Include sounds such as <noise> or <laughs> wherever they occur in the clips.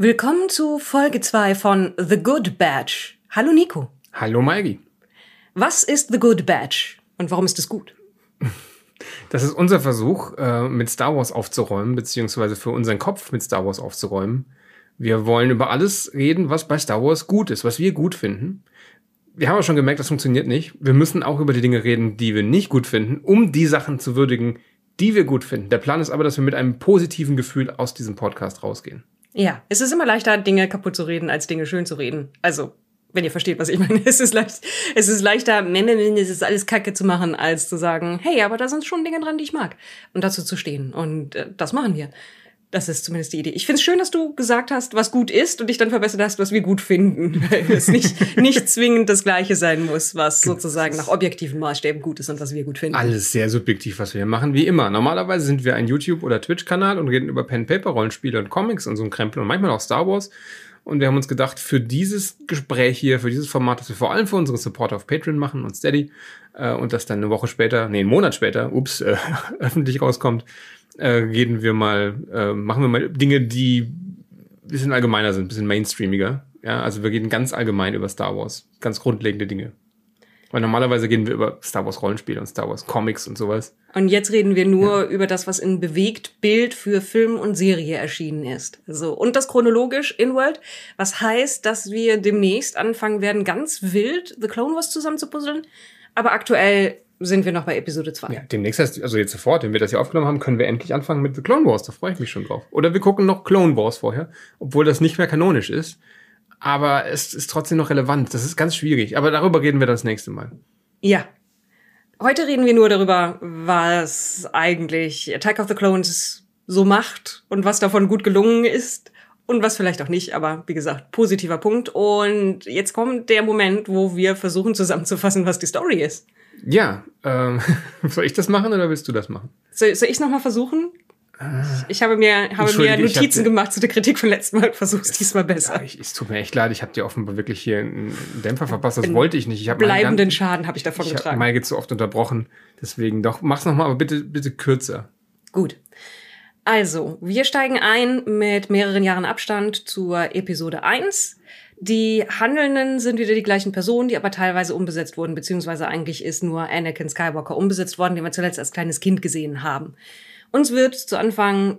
Willkommen zu Folge 2 von The Good Badge. Hallo Nico. Hallo Maigi. Was ist The Good Badge und warum ist es gut? <laughs> Das ist unser Versuch, äh, mit Star Wars aufzuräumen, beziehungsweise für unseren Kopf mit Star Wars aufzuräumen. Wir wollen über alles reden, was bei Star Wars gut ist, was wir gut finden. Wir haben aber schon gemerkt, das funktioniert nicht. Wir müssen auch über die Dinge reden, die wir nicht gut finden, um die Sachen zu würdigen, die wir gut finden. Der Plan ist aber, dass wir mit einem positiven Gefühl aus diesem Podcast rausgehen. Ja, es ist immer leichter, Dinge kaputt zu reden, als Dinge schön zu reden. Also, wenn ihr versteht, was ich meine. <laughs> Es ist, leicht, es ist leichter, es ist alles kacke zu machen, als zu sagen, hey, aber da sind schon Dinge dran, die ich mag. Und dazu zu stehen. Und äh, das machen wir. Das ist zumindest die Idee. Ich finde es schön, dass du gesagt hast, was gut ist und dich dann verbessert hast, was wir gut finden. <laughs> Weil es nicht, nicht zwingend das Gleiche sein muss, was sozusagen nach objektiven Maßstäben gut ist und was wir gut finden. Alles sehr subjektiv, was wir hier machen, wie immer. Normalerweise sind wir ein YouTube- oder Twitch-Kanal und reden über Pen-Paper-Rollenspiele und Comics und so ein Krempel und manchmal auch Star Wars. Und wir haben uns gedacht, für dieses Gespräch hier, für dieses Format, das wir vor allem für unsere Supporter auf Patreon machen und Steady, äh, und das dann eine Woche später, nee, einen Monat später, ups, äh, <laughs> öffentlich rauskommt, äh, reden wir mal, äh, machen wir mal Dinge, die ein bisschen allgemeiner sind, ein bisschen mainstreamiger. Ja, also wir reden ganz allgemein über Star Wars, ganz grundlegende Dinge. Weil normalerweise gehen wir über Star Wars Rollenspiele und Star Wars Comics und sowas. Und jetzt reden wir nur ja. über das, was in Bewegtbild für Film und Serie erschienen ist. So. Und das chronologisch in World. Was heißt, dass wir demnächst anfangen werden, ganz wild The Clone Wars zusammenzupuzzeln. Aber aktuell sind wir noch bei Episode 2. Ja, demnächst heißt, also jetzt sofort, wenn wir das hier aufgenommen haben, können wir endlich anfangen mit The Clone Wars. Da freue ich mich schon drauf. Oder wir gucken noch Clone Wars vorher, obwohl das nicht mehr kanonisch ist. Aber es ist trotzdem noch relevant. Das ist ganz schwierig. Aber darüber reden wir das nächste Mal. Ja. Heute reden wir nur darüber, was eigentlich Attack of the Clones so macht und was davon gut gelungen ist und was vielleicht auch nicht, aber wie gesagt, positiver Punkt. Und jetzt kommt der Moment, wo wir versuchen zusammenzufassen, was die Story ist. Ja, ähm, <laughs> soll ich das machen oder willst du das machen? Soll, soll ich nochmal versuchen? Ich habe mir, habe mir Notizen gemacht zu der Kritik von letztem Mal, versuch's diesmal besser. Ja, ich, es tut mir echt leid, ich habe dir offenbar wirklich hier einen Dämpfer verpasst, das Ein wollte ich nicht. Ich bleibenden Schaden habe ich davon ich getragen. Ich habe zu oft unterbrochen, deswegen doch, mach's nochmal, aber bitte, bitte kürzer. Gut. Also, wir steigen ein mit mehreren Jahren Abstand zur Episode 1. Die Handelnden sind wieder die gleichen Personen, die aber teilweise umbesetzt wurden, beziehungsweise eigentlich ist nur Anakin Skywalker umbesetzt worden, den wir zuletzt als kleines Kind gesehen haben. Uns wird zu Anfang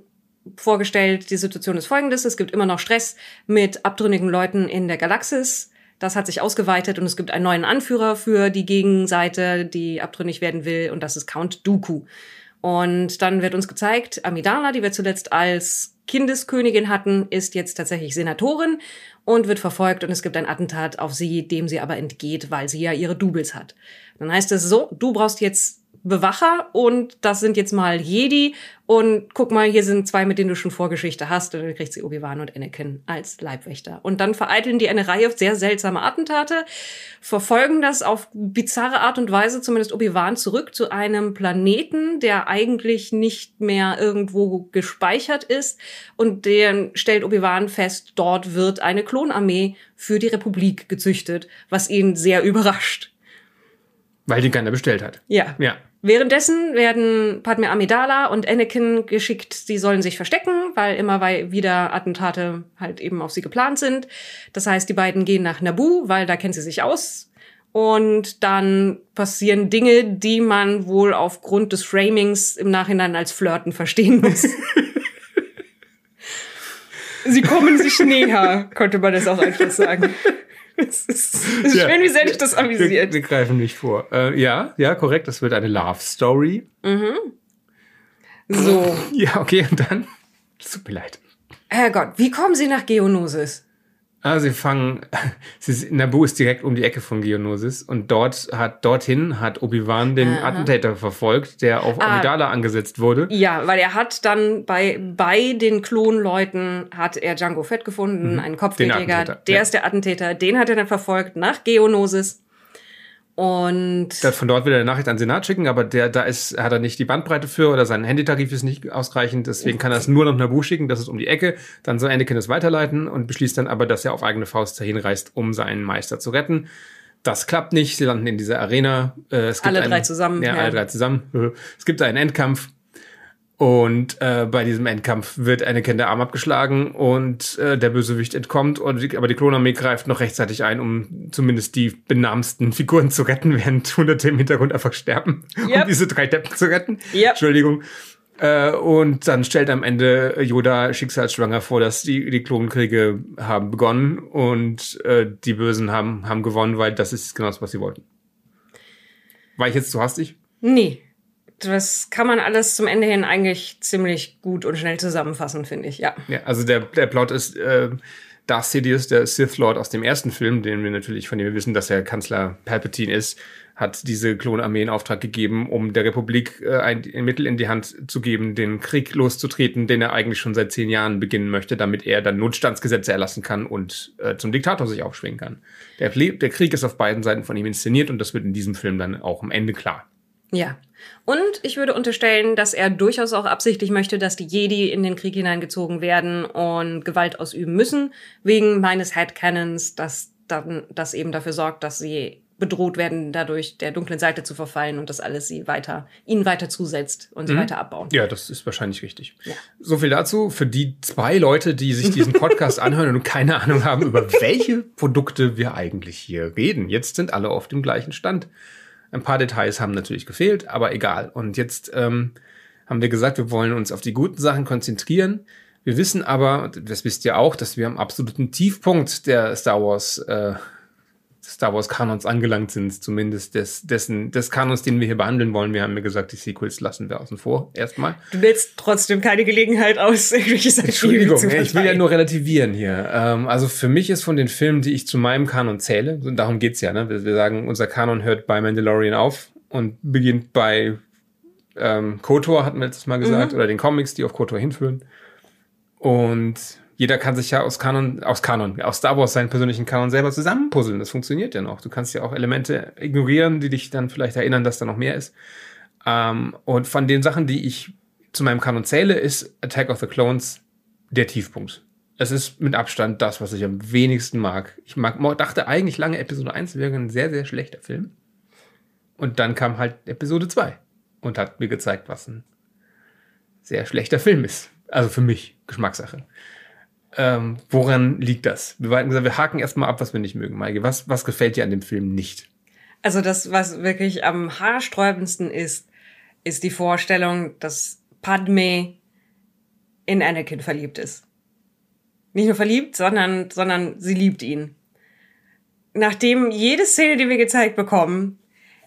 vorgestellt, die Situation ist folgendes, es gibt immer noch Stress mit abtrünnigen Leuten in der Galaxis. Das hat sich ausgeweitet und es gibt einen neuen Anführer für die Gegenseite, die abtrünnig werden will, und das ist Count Dooku. Und dann wird uns gezeigt, Amidala, die wir zuletzt als Kindeskönigin hatten, ist jetzt tatsächlich Senatorin und wird verfolgt und es gibt ein Attentat auf sie, dem sie aber entgeht, weil sie ja ihre Doubles hat. Dann heißt es so, du brauchst jetzt Bewacher und das sind jetzt mal Jedi und guck mal, hier sind zwei, mit denen du schon Vorgeschichte hast und dann kriegt sie Obi-Wan und Anakin als Leibwächter. Und dann vereiteln die eine Reihe sehr seltsame Attentate, verfolgen das auf bizarre Art und Weise, zumindest Obi-Wan, zurück zu einem Planeten, der eigentlich nicht mehr irgendwo gespeichert ist und den stellt Obi-Wan fest, dort wird eine Klonarmee für die Republik gezüchtet, was ihn sehr überrascht. Weil die keiner bestellt hat. Ja. Ja. Währenddessen werden Padme Amidala und Anakin geschickt, sie sollen sich verstecken, weil immer wieder Attentate halt eben auf sie geplant sind. Das heißt, die beiden gehen nach Naboo, weil da kennt sie sich aus. Und dann passieren Dinge, die man wohl aufgrund des Framings im Nachhinein als Flirten verstehen muss. <laughs> sie kommen sich näher, könnte man das auch einfach sagen. <laughs> Es ist, es ist ja. schön, wie sehr dich das amüsiert. Wir, wir greifen nicht vor. Äh, ja, ja, korrekt. Das wird eine Love Story. Mhm. So. <laughs> Ja, okay, und dann? tut mir leid. Herrgott, wie kommen Sie nach Geonosis? Ah, sie fangen, <laughs> sie, Naboo ist direkt um die Ecke von Geonosis und dort hat, dorthin hat Obi-Wan den Aha. Attentäter verfolgt, der auf ah, Amidala angesetzt wurde. Ja, weil er hat dann bei, bei den Klonleuten hat er Django Fett gefunden, mhm. einen Kopfgeldjäger, der ja. ist der Attentäter, den hat er dann verfolgt nach Geonosis. Und von dort wieder eine Nachricht an den Senat schicken, aber der, da ist, hat er nicht die Bandbreite für oder sein Handytarif ist nicht ausreichend, deswegen kann er es nur noch Nabu schicken, das ist um die Ecke, dann soll Anakin es weiterleiten und beschließt dann aber, dass er auf eigene Faust dahin reist, um seinen Meister zu retten. Das klappt nicht, sie landen in dieser Arena. Äh, es gibt alle einen, drei zusammen. Ja, ja, alle drei zusammen. <laughs> Es gibt einen Endkampf Und äh, bei diesem Endkampf wird Anakin der Arm abgeschlagen und äh, der Bösewicht entkommt. Und die, aber die Klonarmee greift noch rechtzeitig ein, um zumindest die benamsten <laughs> Figuren zu retten, während Hunderte im Hintergrund einfach sterben, Yep. um diese drei Deppen zu retten. Yep. Entschuldigung. Äh, und dann stellt am Ende Yoda schicksalsschwanger vor, dass die, die Klonkriege haben begonnen und äh, die Bösen haben, haben gewonnen, weil das ist genau das, was sie wollten. War ich jetzt zu hastig? Nee. Das kann man alles zum Ende hin eigentlich ziemlich gut und schnell zusammenfassen, finde ich, ja. Ja, also der, der Plot ist, äh, Darth Sidious, der Sith Lord aus dem ersten Film, den wir natürlich, von dem wir wissen, dass er Kanzler Palpatine ist, hat diese Klonarmee in Auftrag gegeben, um der Republik äh, ein, ein Mittel in die Hand zu geben, den Krieg loszutreten, den er eigentlich schon seit zehn Jahren beginnen möchte, damit er dann Notstandsgesetze erlassen kann und äh, zum Diktator sich aufschwingen kann. Der, der Krieg ist auf beiden Seiten von ihm inszeniert und das wird in diesem Film dann auch am Ende klar. Ja. Und ich würde unterstellen, dass er durchaus auch absichtlich möchte, dass die Jedi in den Krieg hineingezogen werden und Gewalt ausüben müssen, wegen meines Headcanons, dass dann das eben dafür sorgt, dass sie bedroht werden, dadurch der dunklen Seite zu verfallen und das alles sie weiter, ihnen weiter zusetzt und sie weiter abbauen. Ja, das ist wahrscheinlich richtig. Ja. So viel dazu. Für die zwei Leute, die sich diesen Podcast <laughs> anhören und keine Ahnung haben, über welche Produkte wir eigentlich hier reden. Jetzt sind alle auf dem gleichen Stand. Ein paar Details haben natürlich gefehlt, aber egal. Und jetzt ähm, haben wir gesagt, wir wollen uns auf die guten Sachen konzentrieren. Wir wissen aber, das wisst ihr auch, dass wir am absoluten Tiefpunkt der Star Wars äh, Star Wars Kanons angelangt sind, zumindest des, dessen, des Kanons, den wir hier behandeln wollen. Wir haben mir gesagt, die Sequels lassen wir außen vor, erstmal. Du willst trotzdem keine Gelegenheit aus, irgendwelche Entschuldigung, zu ich will ja nur relativieren hier. Ähm, also für mich ist von den Filmen, die ich zu meinem Kanon zähle, und darum geht's ja, ne? wir, wir sagen, unser Kanon hört bei Mandalorian auf und beginnt bei ähm, KOTOR, hatten wir letztes Mal gesagt, oder den Comics, die auf KOTOR hinführen. Und jeder kann sich ja aus Kanon, aus Kanon, aus Star Wars seinen persönlichen Kanon selber zusammenpuzzeln. Das funktioniert ja noch. Du kannst ja auch Elemente ignorieren, die dich dann vielleicht erinnern, dass da noch mehr ist. Ähm, und von den Sachen, die ich zu meinem Kanon zähle, ist Attack of the Clones der Tiefpunkt. Es ist mit Abstand das, was ich am wenigsten mag. Ich mag, dachte eigentlich lange, Episode 1 wäre ein sehr, sehr schlechter Film. Und dann kam halt Episode 2 und hat mir gezeigt, was ein sehr schlechter Film ist. Also für mich, Geschmackssache. Ähm, woran liegt das? Wir hatten gesagt, wir haken erstmal ab, was wir nicht mögen, Maike. Was, was gefällt dir an dem Film nicht? Also das, was wirklich am haarsträubendsten ist, ist die Vorstellung, dass Padme in Anakin verliebt ist. Nicht nur verliebt, sondern, sondern sie liebt ihn. Nachdem jede Szene, die wir gezeigt bekommen,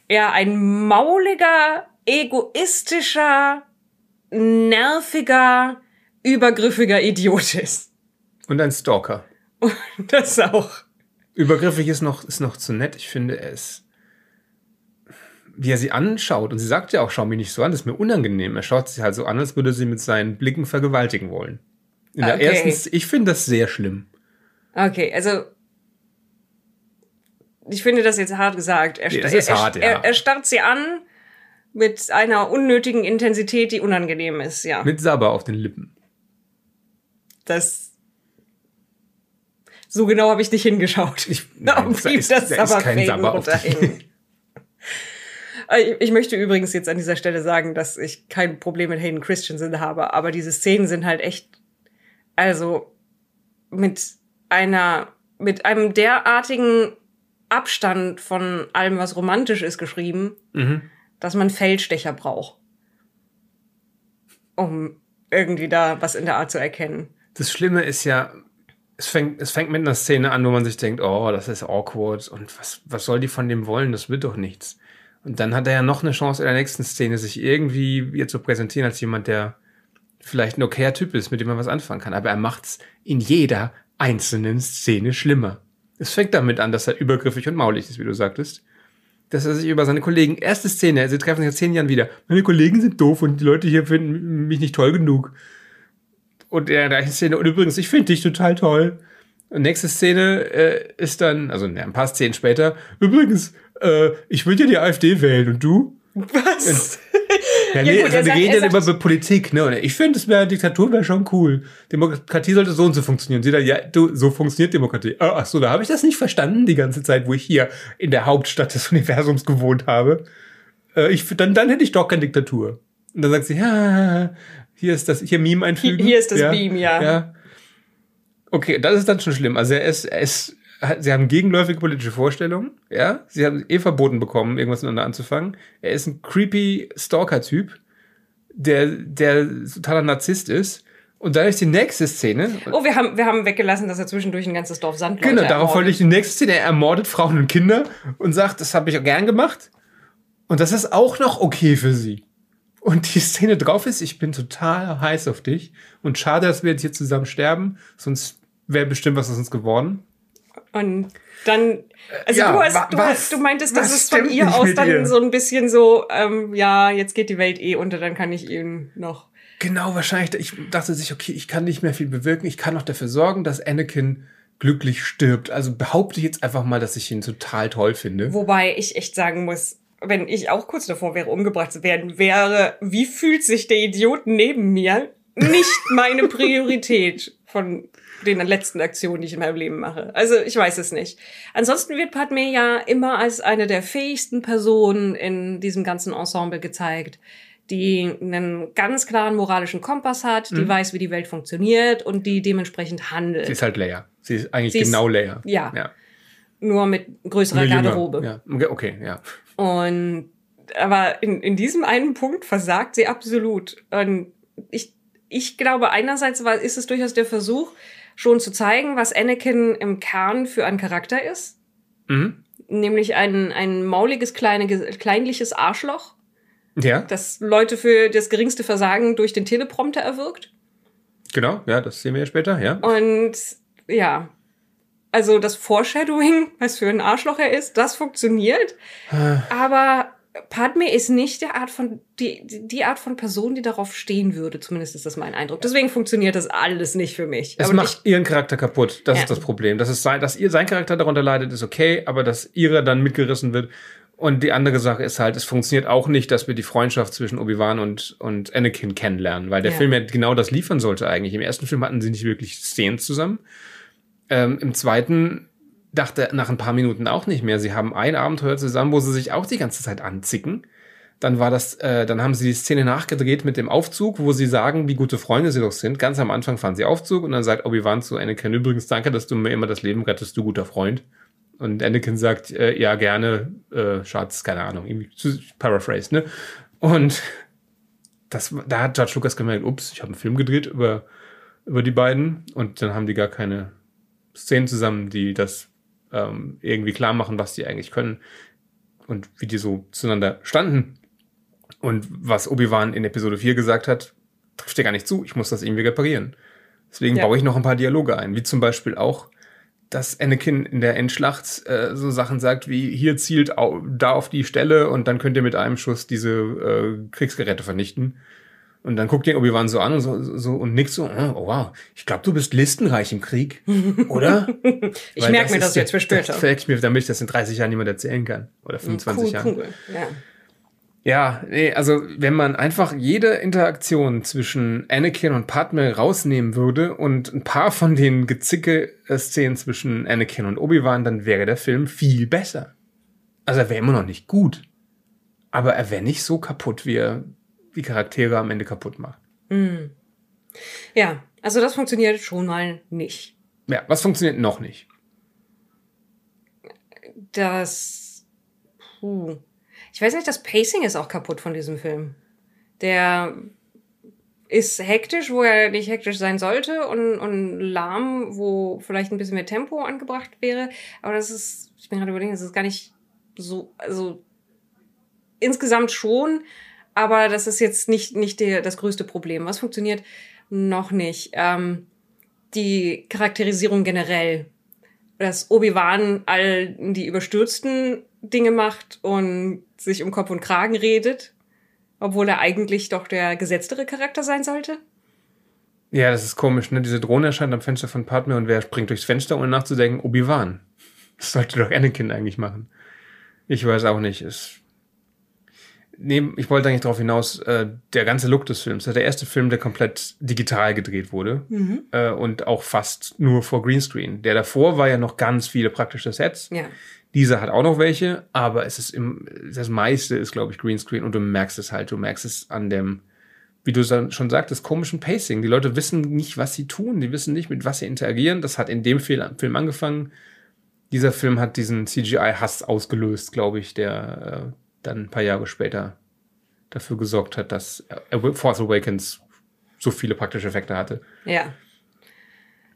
er ein mauliger, egoistischer, nerviger, übergriffiger Idiot ist. Und ein Stalker. Und <laughs> das auch. Übergriffig ist noch, ist noch zu nett. Ich finde, ist, wie er sie anschaut, und sie sagt ja auch, schau mich nicht so an, das ist mir unangenehm. Er schaut sich halt so an, als würde sie mit seinen Blicken vergewaltigen wollen. In der Okay. ersten, ich finde das sehr schlimm. Okay, also ich finde das jetzt hart gesagt. Er, Ja, das er, ist hart, er, ja. er, er starrt sie an mit einer unnötigen Intensität, die unangenehm ist, ja. Mit Sabber auf den Lippen. Das so genau habe ich nicht hingeschaut. Ich- <laughs> nein, da blieb ist- das da ist kein Sabber auf. <laughs> Ich, ich möchte übrigens jetzt an dieser Stelle sagen, dass ich kein Problem mit Hayden Christensen habe, aber diese Szenen sind halt echt, also mit einer, mit einem derartigen Abstand von allem, was romantisch ist, geschrieben, Mhm. dass man Feldstecher braucht, um irgendwie da was in der Art zu erkennen. Das Schlimme ist ja, es fängt, es fängt mit einer Szene an, wo man sich denkt, oh, das ist awkward und was, was soll die von dem wollen? Das wird doch nichts. Und dann hat er ja noch eine Chance in der nächsten Szene, sich irgendwie hier zu präsentieren als jemand, der vielleicht ein okayer Typ ist, mit dem man was anfangen kann. Aber er macht's in jeder einzelnen Szene schlimmer. Es fängt damit an, dass er übergriffig und maulig ist, wie du sagtest. Dass er sich über seine Kollegen, erste Szene, sie treffen sich in zehn Jahren wieder. Meine Kollegen sind doof und die Leute hier finden mich nicht toll genug. Und in der gleichen Szene, und übrigens, ich finde dich total toll. Und nächste Szene äh, ist dann, also ne, ein paar Szenen später, übrigens, äh, ich würde ja die AfD wählen und du? Was? Ja, <laughs> Ja, nee, gut, also wir reden dann sagt- über Politik, ne? Und ich finde, es wäre Diktatur wäre schon cool. Demokratie sollte so und so funktionieren. Sie dann, ja, du, so funktioniert Demokratie. Ah, Ach so, da habe ich das nicht verstanden die ganze Zeit, wo ich hier in der Hauptstadt des <laughs> Universums gewohnt habe. Äh, ich, dann, dann hätte ich doch keine Diktatur. Und dann sagt sie, ja, hier ist das, hier Meme einfügen. Hier ist das Meme, ja. ja. Okay, das ist dann schon schlimm. Also er ist, er ist, sie haben gegenläufige politische Vorstellungen, ja. Sie haben eh verboten bekommen, irgendwas miteinander anzufangen. Er ist ein creepy Stalker-Typ, der, der totaler Narzisst ist. Und dann ist die nächste Szene. Oh, wir haben, wir haben weggelassen, dass er zwischendurch ein ganzes Dorf Sand Genau, darauf wollte ich die nächste Szene. Er ermordet Frauen und Kinder und sagt, das habe ich auch gern gemacht. Und das ist auch noch okay für sie. Und die Szene drauf ist, ich bin total heiß auf dich. Und schade, dass wir jetzt hier zusammen sterben, sonst wäre bestimmt was aus uns geworden. Und dann, also Ja, du, hast, wa- du, was? hast, du meintest, dass es von ihr aus dann ihr? so ein bisschen so, ähm, ja, jetzt geht die Welt eh unter, dann kann ich ihn noch. Genau, wahrscheinlich. Ich dachte sich, okay, ich kann nicht mehr viel bewirken. Ich kann noch dafür sorgen, dass Anakin glücklich stirbt. Also behaupte ich jetzt einfach mal, dass ich ihn total toll finde. Wobei ich echt sagen muss, wenn ich auch kurz davor wäre, umgebracht zu werden, wäre, wie fühlt sich der Idiot neben mir? Nicht meine Priorität von den letzten Aktionen, die ich in meinem Leben mache. Also ich weiß es nicht. Ansonsten wird Padme ja immer als eine der fähigsten Personen in diesem ganzen Ensemble gezeigt, die einen ganz klaren moralischen Kompass hat, die weiß, wie die Welt funktioniert und die dementsprechend handelt. Sie ist halt Leia. Sie ist eigentlich Sie ist- genau Leia. ja. ja. Nur mit größerer. Garderobe. Ja. Okay, ja. Und aber in, in diesem einen Punkt versagt sie absolut. Und ich, ich glaube, einerseits war, ist es durchaus der Versuch, schon zu zeigen, was Anakin im Kern für ein Charakter ist. Mhm. Nämlich ein, ein mauliges, kleine, kleinliches Arschloch, Ja, das Leute für das geringste Versagen durch den Teleprompter erwirkt. genau. Ja, das sehen wir ja später, ja. Und ja, also das Foreshadowing, was für ein Arschloch er ist, das funktioniert. Aber Padme ist nicht der Art von, die, die Art von Person, die darauf stehen würde. Zumindest ist das mein Eindruck. Deswegen funktioniert das alles nicht für mich. Es Aber macht ihren Charakter kaputt. Das Ja. ist das Problem. Das ist sein, dass ihr sein Charakter darunter leidet, ist okay, aber dass ihre dann mitgerissen wird. Und die andere Sache ist halt, es funktioniert auch nicht, dass wir die Freundschaft zwischen Obi-Wan und, und Anakin kennenlernen, weil der Ja. Film ja genau das liefern sollte eigentlich. Im ersten Film hatten sie nicht wirklich Szenen zusammen. Ähm, Im zweiten dachte nach ein paar Minuten auch nicht mehr. Sie haben ein Abenteuer zusammen, wo sie sich auch die ganze Zeit anzicken. Dann war das, äh, dann haben sie die Szene nachgedreht mit dem Aufzug, wo sie sagen, wie gute Freunde sie doch sind. Ganz am Anfang fahren sie Aufzug und dann sagt Obi-Wan zu Anakin, übrigens danke, dass du mir immer das Leben rettest, du guter Freund. Und Anakin sagt, äh, ja, gerne, äh, Schatz, keine Ahnung, irgendwie paraphrase, ne? Und das, da hat George Lucas gemerkt, ups, ich habe einen Film gedreht über, über die beiden und dann haben die gar keine Szenen zusammen, die das ähm, irgendwie klar machen, was die eigentlich können und wie die so zueinander standen. Und was Obi-Wan in Episode 4 gesagt hat, trifft dir gar nicht zu. Ich muss das irgendwie reparieren. Deswegen Ja. baue ich noch ein paar Dialoge ein, wie zum Beispiel auch, dass Anakin in der Endschlacht äh, so Sachen sagt wie, hier zielt au da auf die Stelle und dann könnt ihr mit einem Schuss diese äh, Kriegsgeräte vernichten. Und dann guckt ihn Obi-Wan so an und, so, so, und nickt so, oh wow, ich glaube, du bist listenreich im Krieg, <laughs> oder? ich merke mir das jetzt für später. Das ich mir, damit ich das in 30 Jahren niemand erzählen kann. Oder 25 cool, Jahren. cool. Ja. Ja, nee, also wenn man einfach jede Interaktion zwischen Anakin und Padme rausnehmen würde und ein paar von den Gezicke-Szenen zwischen Anakin und Obi-Wan, dann wäre der Film viel besser. Also er wäre immer noch nicht gut. Aber er wäre nicht so kaputt, wie er die Charaktere am Ende kaputt macht. ja, also das funktioniert schon mal nicht. Ja, was funktioniert noch nicht? Das. Puh. Ich weiß nicht, das Pacing ist auch kaputt von diesem Film. Der ist hektisch, wo er nicht hektisch sein sollte und, und lahm, wo vielleicht ein bisschen mehr Tempo angebracht wäre. Aber das ist, ich bin gerade überlegen, das ist gar nicht so, also insgesamt schon, aber das ist jetzt nicht, nicht der, das größte Problem. Was funktioniert noch nicht? Ähm, die Charakterisierung generell dass Obi-Wan all die überstürzten Dinge macht und sich um Kopf und Kragen redet, obwohl er eigentlich doch der gesetztere Charakter sein sollte. Ja, das ist komisch, ne? Diese Drohne erscheint am Fenster von Padme und wer springt durchs Fenster, ohne nachzudenken? Obi-Wan. Das sollte doch Anakin eigentlich machen. Ich weiß auch nicht. Es nee, ich wollte eigentlich darauf hinaus, äh, der ganze Look des Films, der erste Film, der komplett digital gedreht wurde äh, und auch fast nur vor Greenscreen. Der davor war ja noch ganz viele praktische Sets. Ja. Dieser hat auch noch welche, aber es ist im, das meiste ist, glaube ich, Greenscreen und du merkst es halt, du merkst es an dem wie du schon sagtest, komischen Pacing. Die Leute wissen nicht, was sie tun, die wissen nicht, mit was sie interagieren. Das hat in dem Film angefangen. Dieser Film hat diesen CGI-Hass ausgelöst, glaube ich, der äh, dann ein paar Jahre später dafür gesorgt hat, dass Force Awakens so viele praktische Effekte hatte. Ja.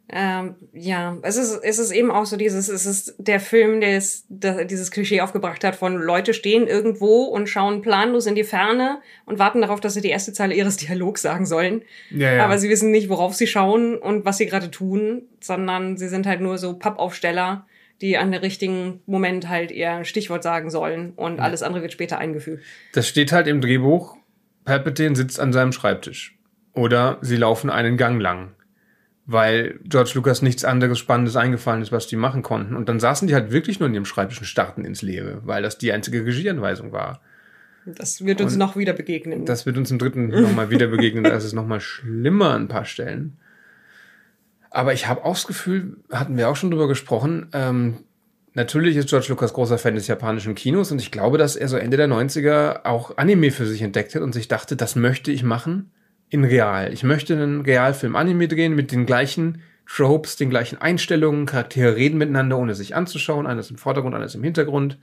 Ähm, ja, es ist, es ist eben auch so dieses, es ist der Film, der es, der dieses Klischee aufgebracht hat von Leute stehen irgendwo und schauen planlos in die Ferne und warten darauf, dass sie die erste Zeile ihres <laughs> Dialogs sagen sollen. Ja, ja. Aber sie wissen nicht, worauf sie schauen und was sie gerade tun, sondern sie sind halt nur so Pappaufsteller, die an der richtigen Moment halt ihr Stichwort sagen sollen und alles andere wird später eingefügt. Das steht halt im Drehbuch. Palpatine sitzt an seinem Schreibtisch. Oder sie laufen einen Gang lang weil George Lucas nichts anderes Spannendes eingefallen ist, was die machen konnten. Und dann saßen die halt wirklich nur in ihrem Schreibtisch und starten ins Leere, weil das die einzige Regieanweisung war. Das wird uns und noch wieder begegnen. Das wird uns im dritten nochmal wieder begegnen. Da ist es nochmal schlimmer an ein paar Stellen. Aber ich habe auch das Gefühl, hatten wir auch schon drüber gesprochen, ähm, natürlich ist George Lucas großer Fan des japanischen Kinos und ich glaube, dass er so Ende der 90er auch Anime für sich entdeckt hat und sich dachte, das möchte ich machen in real. Ich möchte einen Realfilm-Anime drehen mit den gleichen Tropes, den gleichen Einstellungen, Charaktere reden miteinander, ohne sich anzuschauen. Eines im Vordergrund, eines im Hintergrund.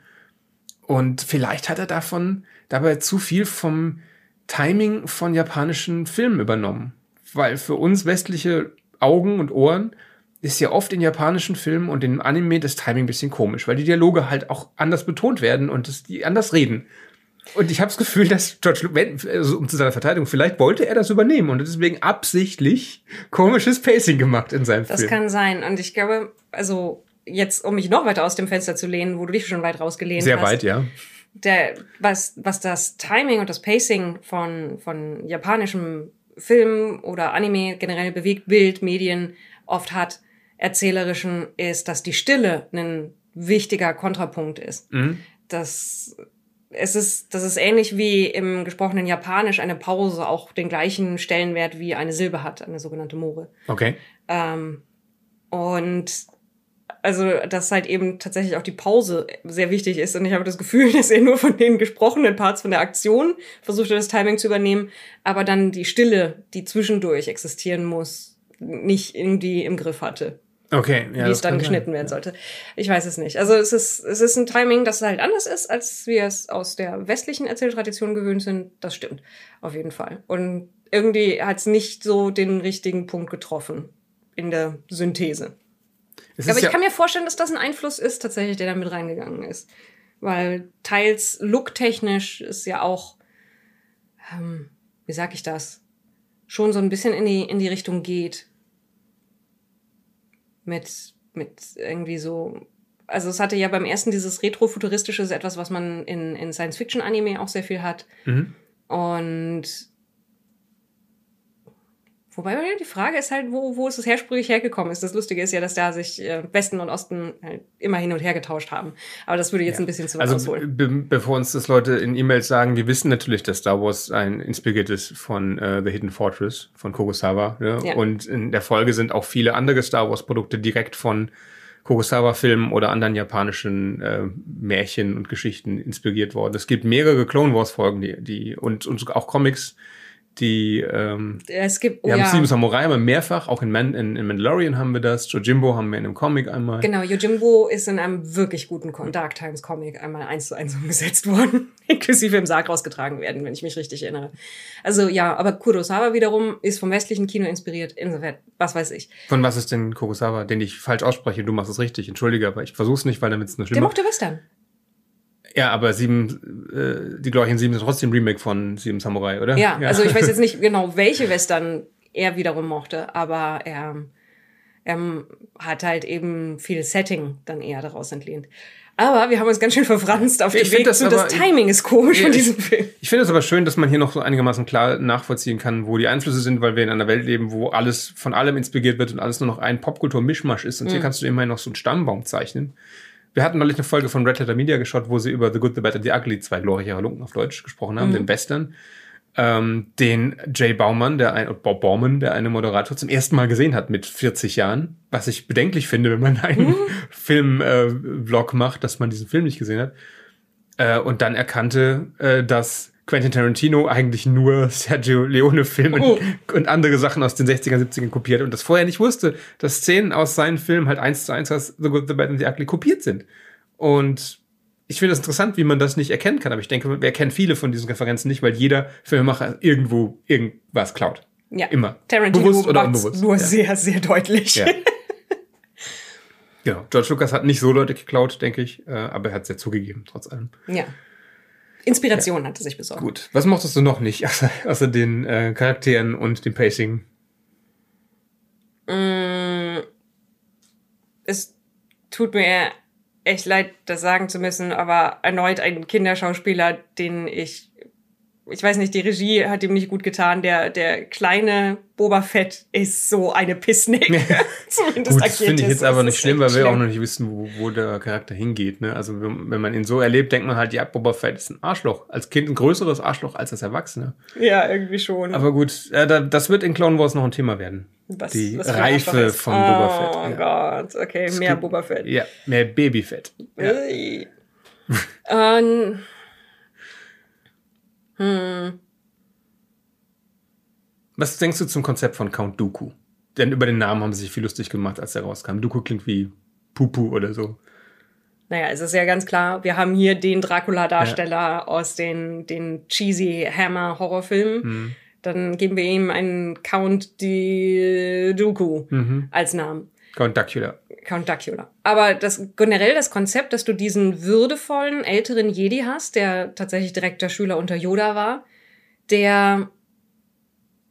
Und vielleicht hat er davon dabei zu viel vom Timing von japanischen Filmen übernommen. Weil für uns westliche Augen und Ohren ist ja oft in japanischen Filmen und in Anime das Timing ein bisschen komisch, weil die Dialoge halt auch anders betont werden und das, die anders reden. Und ich habe das Gefühl, dass George Lucas, also um zu seiner Verteidigung, vielleicht wollte er das übernehmen und deswegen absichtlich komisches Pacing gemacht in seinem das Film. Das kann sein. Und ich glaube, also jetzt, um mich noch weiter aus dem Fenster zu lehnen, wo du dich schon weit rausgelehnt Sehr hast. Sehr weit, ja. Der, was, was das Timing und das Pacing von, von japanischem Film oder Anime, generell bewegt Bild, Medien oft hat, erzählerischen, ist, dass die Stille ein wichtiger Kontrapunkt ist. Mhm. Das es ist, das ist ähnlich wie im gesprochenen Japanisch eine Pause auch den gleichen Stellenwert wie eine Silbe hat, eine sogenannte More. Okay. Ähm, und also, dass halt eben tatsächlich auch die Pause sehr wichtig ist. Und ich habe das Gefühl, <laughs> dass er nur von den gesprochenen Parts von der Aktion versuchte, das Timing zu übernehmen, aber dann die Stille, die zwischendurch existieren muss, nicht irgendwie im Griff hatte. Okay, ja, wie es dann geschnitten sein. werden sollte. Ich weiß es nicht. Also es ist, es ist ein Timing, das halt anders ist, als wir es aus der westlichen Erzähltradition gewöhnt sind. Das stimmt. Auf jeden Fall. Und irgendwie hat es nicht so den richtigen Punkt getroffen in der Synthese. Aber ich ja kann mir vorstellen, dass das ein Einfluss ist, tatsächlich, der da mit reingegangen ist. Weil teils looktechnisch ist ja auch, ähm, wie sag ich das, schon so ein bisschen in die, in die Richtung geht mit, mit irgendwie so. Also es hatte ja beim ersten dieses Retrofuturistische, ist etwas, was man in, in Science-Fiction-Anime auch sehr viel hat. Mhm. Und Wobei die Frage ist halt, wo, wo ist es hersprüchlich hergekommen ist. Das Lustige ist ja, dass da sich äh, Westen und Osten halt immer hin und her getauscht haben. Aber das würde jetzt ja. ein bisschen zu weit also, ausholen. Be bevor uns das Leute in E-Mails sagen, wir wissen natürlich, dass Star Wars ein inspiriert ist von äh, The Hidden Fortress von Kurosawa. Ne? Ja. Und in der Folge sind auch viele andere Star Wars Produkte direkt von Kurosawa-Filmen oder anderen japanischen äh, Märchen und Geschichten inspiriert worden. Es gibt mehrere Clone Wars-Folgen, die, die und, und auch Comics, die ähm, es gibt, oh, wir haben ja. Sieben Samurai aber mehrfach, auch in, Man, in, in Mandalorian haben wir das, Jojimbo haben wir in einem Comic einmal. Genau, Jojimbo ist in einem wirklich guten Dark Times Comic einmal eins zu eins umgesetzt worden, <laughs> inklusive im Sarg rausgetragen werden, wenn ich mich richtig erinnere. Also ja, aber Kurosawa wiederum ist vom westlichen Kino inspiriert, insofern, was weiß ich. Von was ist denn Kurosawa, den ich falsch ausspreche, du machst es richtig, entschuldige, aber ich versuch's nicht, weil damit es eine schlimme... Der mochte Western. Ja, aber sieben, äh, die glorreichen sieben sind trotzdem Remake von Sieben Samurai, oder? Ja, ja, also ich weiß jetzt <laughs> nicht genau, welche Western er wiederum mochte, aber er, er hat halt eben viel Setting dann eher daraus entlehnt. Aber wir haben uns ganz schön verfranst auf dem Weg das, das Timing ist komisch ja, von diesem Film. Ich, ich finde es aber schön, dass man hier noch so einigermaßen klar nachvollziehen kann, wo die Einflüsse sind, weil wir in einer Welt leben, wo alles von allem inspiriert wird und alles nur noch ein Popkultur-Mischmasch ist. Und mhm. hier kannst du immerhin noch so einen Stammbaum zeichnen. Wir hatten neulich eine Folge von Red Letter Media geschaut, wo sie über The Good, The Bad and The Ugly, zwei glorreiche Halunken auf Deutsch gesprochen haben, mhm. den Western, ähm, den Jay Baumann, der ein, Bob Baumann, der eine Moderator zum ersten Mal gesehen hat mit 40 Jahren, was ich bedenklich finde, wenn man einen mhm. <laughs> Film-Vlog äh, macht, dass man diesen Film nicht gesehen hat. Äh, und dann erkannte, äh, dass Quentin Tarantino eigentlich nur <laughs> Sergio Leone-Filme Oh. und andere Sachen aus den 60er, 70ern kopiert und das vorher nicht wusste, dass Szenen aus seinen Filmen halt eins zu eins aus The Good, The Bad and The Ugly kopiert sind. Und ich finde es interessant, wie man das nicht erkennen kann, aber ich denke, wir erkennen viele von diesen Referenzen nicht, weil jeder Filmemacher irgendwo irgendwas klaut. Ja. Immer. Tarantino Bewusst oder unbewusst. nur Ja. sehr, sehr deutlich. Ja. <laughs> Genau. George Lucas hat nicht so Leute geklaut, denke ich, äh, aber er hat es ja zugegeben, trotz allem. ja. Inspiration hat er sich besorgt. Gut. Was mochtest du noch nicht, <laughs> außer, außer den äh, Charakteren und dem Pacing? Mm, es tut mir echt leid, das sagen zu müssen, aber erneut ein Kinderschauspieler, den ich, ich weiß nicht, die Regie hat ihm nicht gut getan. Der, der kleine Boba Fett ist so eine Pissnick. <laughs> <laughs> Zumindest Gut, das finde ich es. jetzt aber nicht schlimm, weil echt wir auch schlimm. noch nicht wissen, wo, wo der Charakter hingeht. Ne? Also wenn, wenn man ihn so erlebt, denkt man halt, ja, Boba Fett ist ein Arschloch. Als Kind ein größeres Arschloch als als Erwachsene. Ja, irgendwie schon. Aber gut, äh, da, das wird in Clone Wars noch ein Thema werden. Was- die was Reife von Boba Oh Fett. Ja. Gott, okay, mehr gibt- Boba Fett. Ja, mehr Babyfett. Ja. Ähm, hm. Was denkst du zum Konzept von Count Dooku? Denn über den Namen haben sie sich viel lustig gemacht, als er rauskam. Dooku klingt wie Pupu oder so. Naja, es ist ja ganz klar, wir haben hier den Dracula-Darsteller aus den, den cheesy Hammer-Horrorfilmen. Hm. Dann geben wir ihm einen Count Dooku Mhm. als Namen. Count Dacula. Count Dacula. Aber das generell das Konzept, dass du diesen würdevollen älteren Jedi hast, der tatsächlich direkter Schüler unter Yoda war, der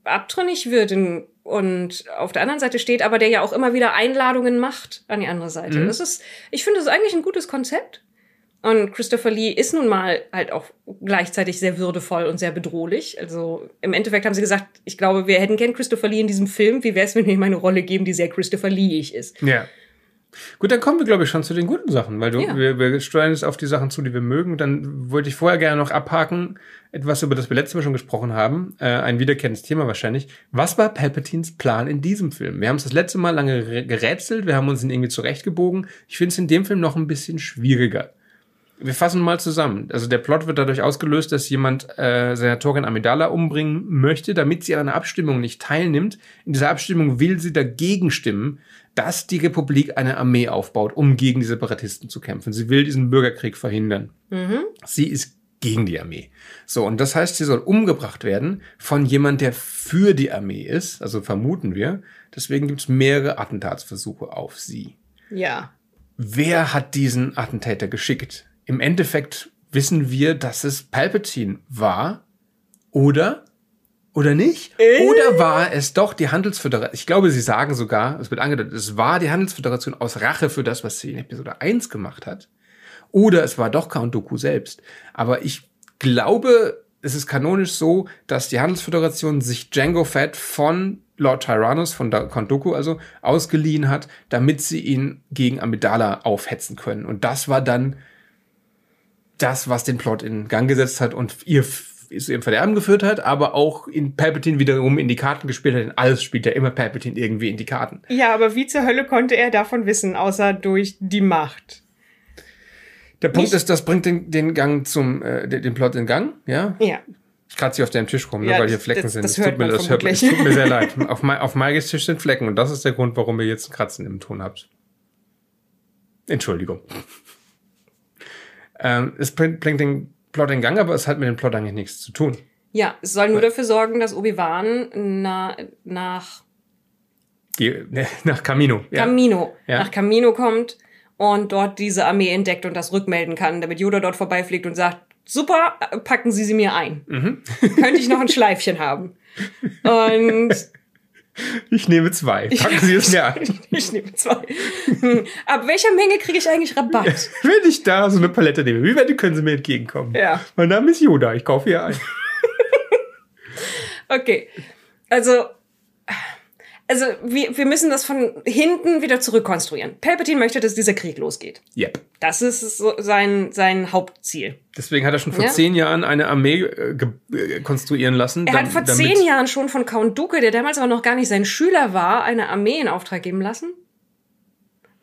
abtrünnig wird in, und auf der anderen Seite steht, aber der ja auch immer wieder Einladungen macht an die andere Seite. Mhm. Das ist, ich finde, das ist eigentlich ein gutes Konzept. Und Christopher Lee ist nun mal halt auch gleichzeitig sehr würdevoll und sehr bedrohlich. Also im Endeffekt haben sie gesagt, ich glaube, wir hätten gern Christopher Lee in diesem Film. Wie wäre es, wenn wir ihm eine Rolle geben, die sehr Christopher Lee-ig ist? Ja. Gut, dann kommen wir, glaube ich, schon zu den guten Sachen, weil du, Ja. wir, wir steuern jetzt auf die Sachen zu, die wir mögen. Dann wollte ich vorher gerne noch abhaken, etwas, über das wir letztes Mal schon gesprochen haben. Äh, ein wiederkehrendes Thema wahrscheinlich. Was war Palpatines Plan in diesem Film? Wir haben es das letzte Mal lange gerätselt, wir haben uns ihn irgendwie zurechtgebogen. Ich finde es in dem Film noch ein bisschen schwieriger. Wir fassen mal zusammen. Also der Plot wird dadurch ausgelöst, dass jemand äh, Senatorin Amidala umbringen möchte, damit sie an einer Abstimmung nicht teilnimmt. In dieser Abstimmung will sie dagegen stimmen, dass die Republik eine Armee aufbaut, um gegen die Separatisten zu kämpfen. Sie will diesen Bürgerkrieg verhindern. Mhm. Sie ist gegen die Armee. So, und das heißt, sie soll umgebracht werden von jemand, der für die Armee ist, also vermuten wir. Deswegen gibt es mehrere Attentatsversuche auf sie. Ja. Wer hat diesen Attentäter geschickt? Im Endeffekt wissen wir, dass es Palpatine war. Oder? Oder nicht? Äh? Oder war es doch die Handelsföderation? Ich glaube, sie sagen sogar, es wird angedeutet, es war die Handelsföderation aus Rache für das, was sie in Episode 1 gemacht hat. Oder es war doch Count Dooku selbst. Aber ich glaube, es ist kanonisch so, dass die Handelsföderation sich Django Fett von Lord Tyrannus, von Count Dooku also, ausgeliehen hat, damit sie ihn gegen Amidala aufhetzen können. Und das war dann das, was den Plot in Gang gesetzt hat und ihr zu ihrem Verderben geführt hat, aber auch in Palpatine wiederum in die Karten gespielt hat. Denn alles spielt ja immer Palpatine irgendwie in die Karten. Ja, aber wie zur Hölle konnte er davon wissen, außer durch die Macht? Der Punkt Nicht- ist, das bringt den, den Gang zum, äh, den, Plot in Gang, ja. Ja. Ich kratze hier auf deinem Tisch rum, Ja, ne, weil hier das- Flecken das- sind. das Es hört tut mir, das hört, es vermutlich. tut mir sehr leid. <laughs> Auf, mein, auf Maikes Tisch sind Flecken und das ist der Grund, warum ihr jetzt ein Kratzen im Ton habt. Entschuldigung. Ähm, es bringt, bringt den Plot in Gang, aber es hat mit dem Plot eigentlich nichts zu tun. Ja, es soll nur dafür sorgen, dass Obi-Wan na, nach ne, <laughs> nach Camino. Ja. Camino, Ja. nach Camino kommt und dort diese Armee entdeckt und das rückmelden kann, damit Yoda dort vorbeifliegt und sagt, super, äh, packen Sie sie mir ein. Mhm. Könnte ich noch ein <laughs> Schleifchen haben. Und Ich nehme zwei. <laughs> Packen Sie es mir ein. <laughs> ich nehme zwei. Hm, Ab welcher Menge kriege ich eigentlich Rabatt? <laughs> Wenn ich da so eine Palette nehme, wie weit können Sie mir entgegenkommen? Ja. Mein Name ist Yoda, ich kaufe hier ein. Okay. Also, also wir, wir müssen das von hinten wieder zurückkonstruieren. Palpatine möchte, dass dieser Krieg losgeht. Yep. Das ist so sein, sein Hauptziel. Deswegen hat er schon vor Ja. zehn Jahren eine Armee äh, äh, konstruieren lassen. Er hat vor zehn Jahren schon von Count Dooku, der damals aber noch gar nicht sein Schüler war, eine Armee in Auftrag geben lassen.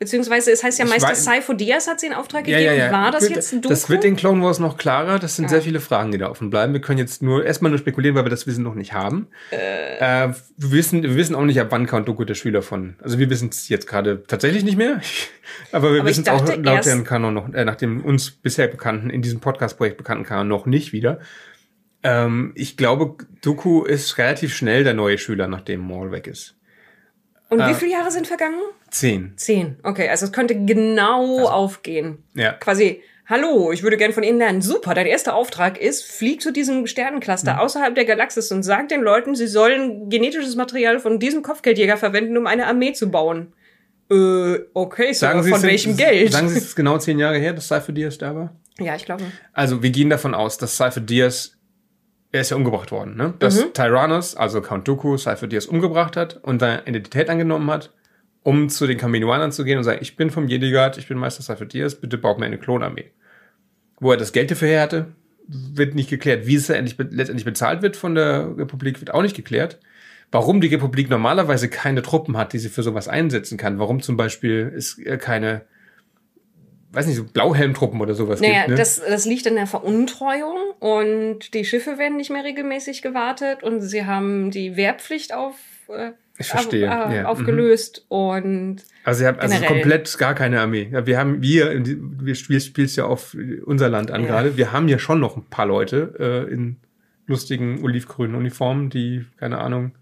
Beziehungsweise es heißt ja Ich meist, weiß- dass Sifo Dyas hat sie in Auftrag gegeben. War das jetzt ein Das Doku? wird in Clone Wars noch klarer. Das sind sehr viele Fragen, die da offen bleiben. Wir können jetzt nur erstmal nur spekulieren, weil wir das Wissen noch nicht haben. Äh, wir, wissen, wir wissen auch nicht, ab wann Count Dooku der Schüler von. Also wir wissen es jetzt gerade tatsächlich nicht mehr. <laughs> Aber wir wissen es auch laut dem Kanon noch, äh, nach dem uns bisher bekannten, in diesem Podcast-Projekt bekannten Kanon noch nicht wieder. Ähm, ich glaube, Dooku ist relativ schnell der neue Schüler, nachdem Maul weg ist. Und äh, wie viele Jahre sind vergangen? Zehn. Zehn. Okay, also es könnte genau aufgehen. Ja. Quasi, hallo, ich würde gern von Ihnen lernen. Super, dein erster Auftrag ist, flieg zu diesem Sternencluster Mhm. außerhalb der Galaxis und sag den Leuten, sie sollen genetisches Material von diesem Kopfgeldjäger verwenden, um eine Armee zu bauen. Äh, okay, Sir, Sagen Sie, von es sind- welchem Geld? Sagen Sie, es ist genau zehn Jahre her, dass Cypher Diaz da war? ja, ich glaube. Also wir gehen davon aus, dass Cypher Diaz, er ist ja umgebracht worden, ne? Dass Mhm. Tyrannus, also Count Dooku, Cypher Diaz umgebracht hat und seine Identität angenommen hat, um zu den Kaminoanern zu gehen und sagen, ich bin vom Jedi Guard, ich bin Meister Cypher Diaz, bitte baut mir eine Klonarmee. Wo er das Geld dafür her hatte, wird nicht geklärt. Wie es endlich, letztendlich bezahlt wird von der Republik, wird auch nicht geklärt. Warum die Republik normalerweise keine Truppen hat, die sie für sowas einsetzen kann. Warum zum Beispiel es äh, keine, weiß nicht, so Blauhelmtruppen oder sowas Naja, gibt. Ne? das, das liegt an der Veruntreuung und die Schiffe werden nicht mehr regelmäßig gewartet und sie haben die Wehrpflicht auf, äh, Ich verstehe, auf, äh, ja, mhm. aufgelöst und Also ihr habt also Generell. komplett gar keine Armee. Wir haben wir, wir spielst, spielst ja auf unser Land an Ja. gerade. Wir haben ja schon noch ein paar Leute äh, in lustigen olivgrünen Uniformen, die keine Ahnung.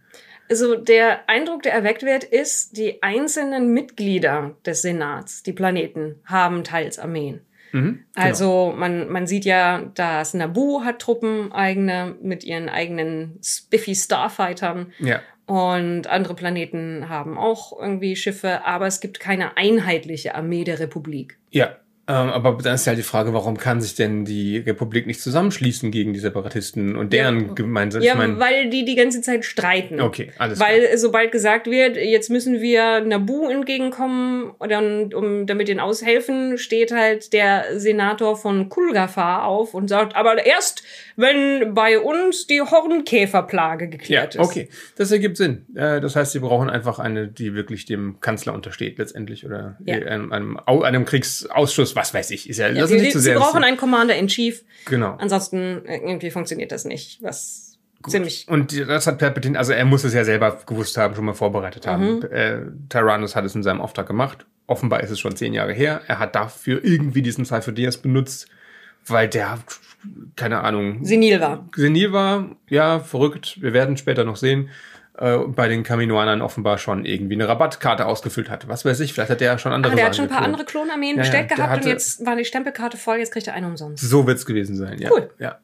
Also der Eindruck, der erweckt wird, ist, die einzelnen Mitglieder des Senats, die Planeten, haben teils Armeen. Mhm, Also man, man sieht ja, dass Naboo hat Truppen eigene mit ihren eigenen Spiffy Starfightern genau. Ja. und andere Planeten haben auch irgendwie Schiffe, aber es gibt keine einheitliche Armee der Republik. Ja. Ähm, aber dann ist ja halt die Frage, warum kann sich denn die Republik nicht zusammenschließen gegen die Separatisten und deren Ja. gemeinsam. Ja, mein, weil die die ganze Zeit streiten. okay, alles Weil klar. sobald gesagt wird, jetzt müssen wir Nabu entgegenkommen, dann, um damit ihnen aushelfen, steht halt der Senator von Kulgafar auf und sagt, aber erst, wenn bei uns die Hornkäferplage Ja, geklärt ist. okay, das ergibt Sinn. Äh, das heißt, sie brauchen einfach eine, die wirklich dem Kanzler untersteht letztendlich oder Ja. einem, einem, einem Kriegsausschuss, was weiß ich. Ist ja, Ja, das sie, ist nicht zu sie sehr. brauchen einen Commander-in-Chief, genau. ansonsten äh, irgendwie funktioniert das nicht, was ziemlich... Und das hat Palpatine, also er muss es ja selber gewusst haben, schon mal vorbereitet haben. Mhm. Äh, Tyrannus hat es in seinem Auftrag gemacht. Offenbar ist es schon zehn Jahre her. Er hat dafür irgendwie diesen Cypher Diaz benutzt, weil der, keine Ahnung, senil war. senil war. Ja, verrückt. Wir werden später noch sehen. Äh, bei den Kaminoanern offenbar schon irgendwie eine Rabattkarte ausgefüllt hat. Was weiß ich, vielleicht hat der schon andere Aber der hat schon ein paar andere Klonarmeen Ja, ja, bestellt der gehabt und hatte- jetzt war die Stempelkarte voll, jetzt kriegt er eine umsonst. So wird's gewesen sein, ja. Cool. Ja.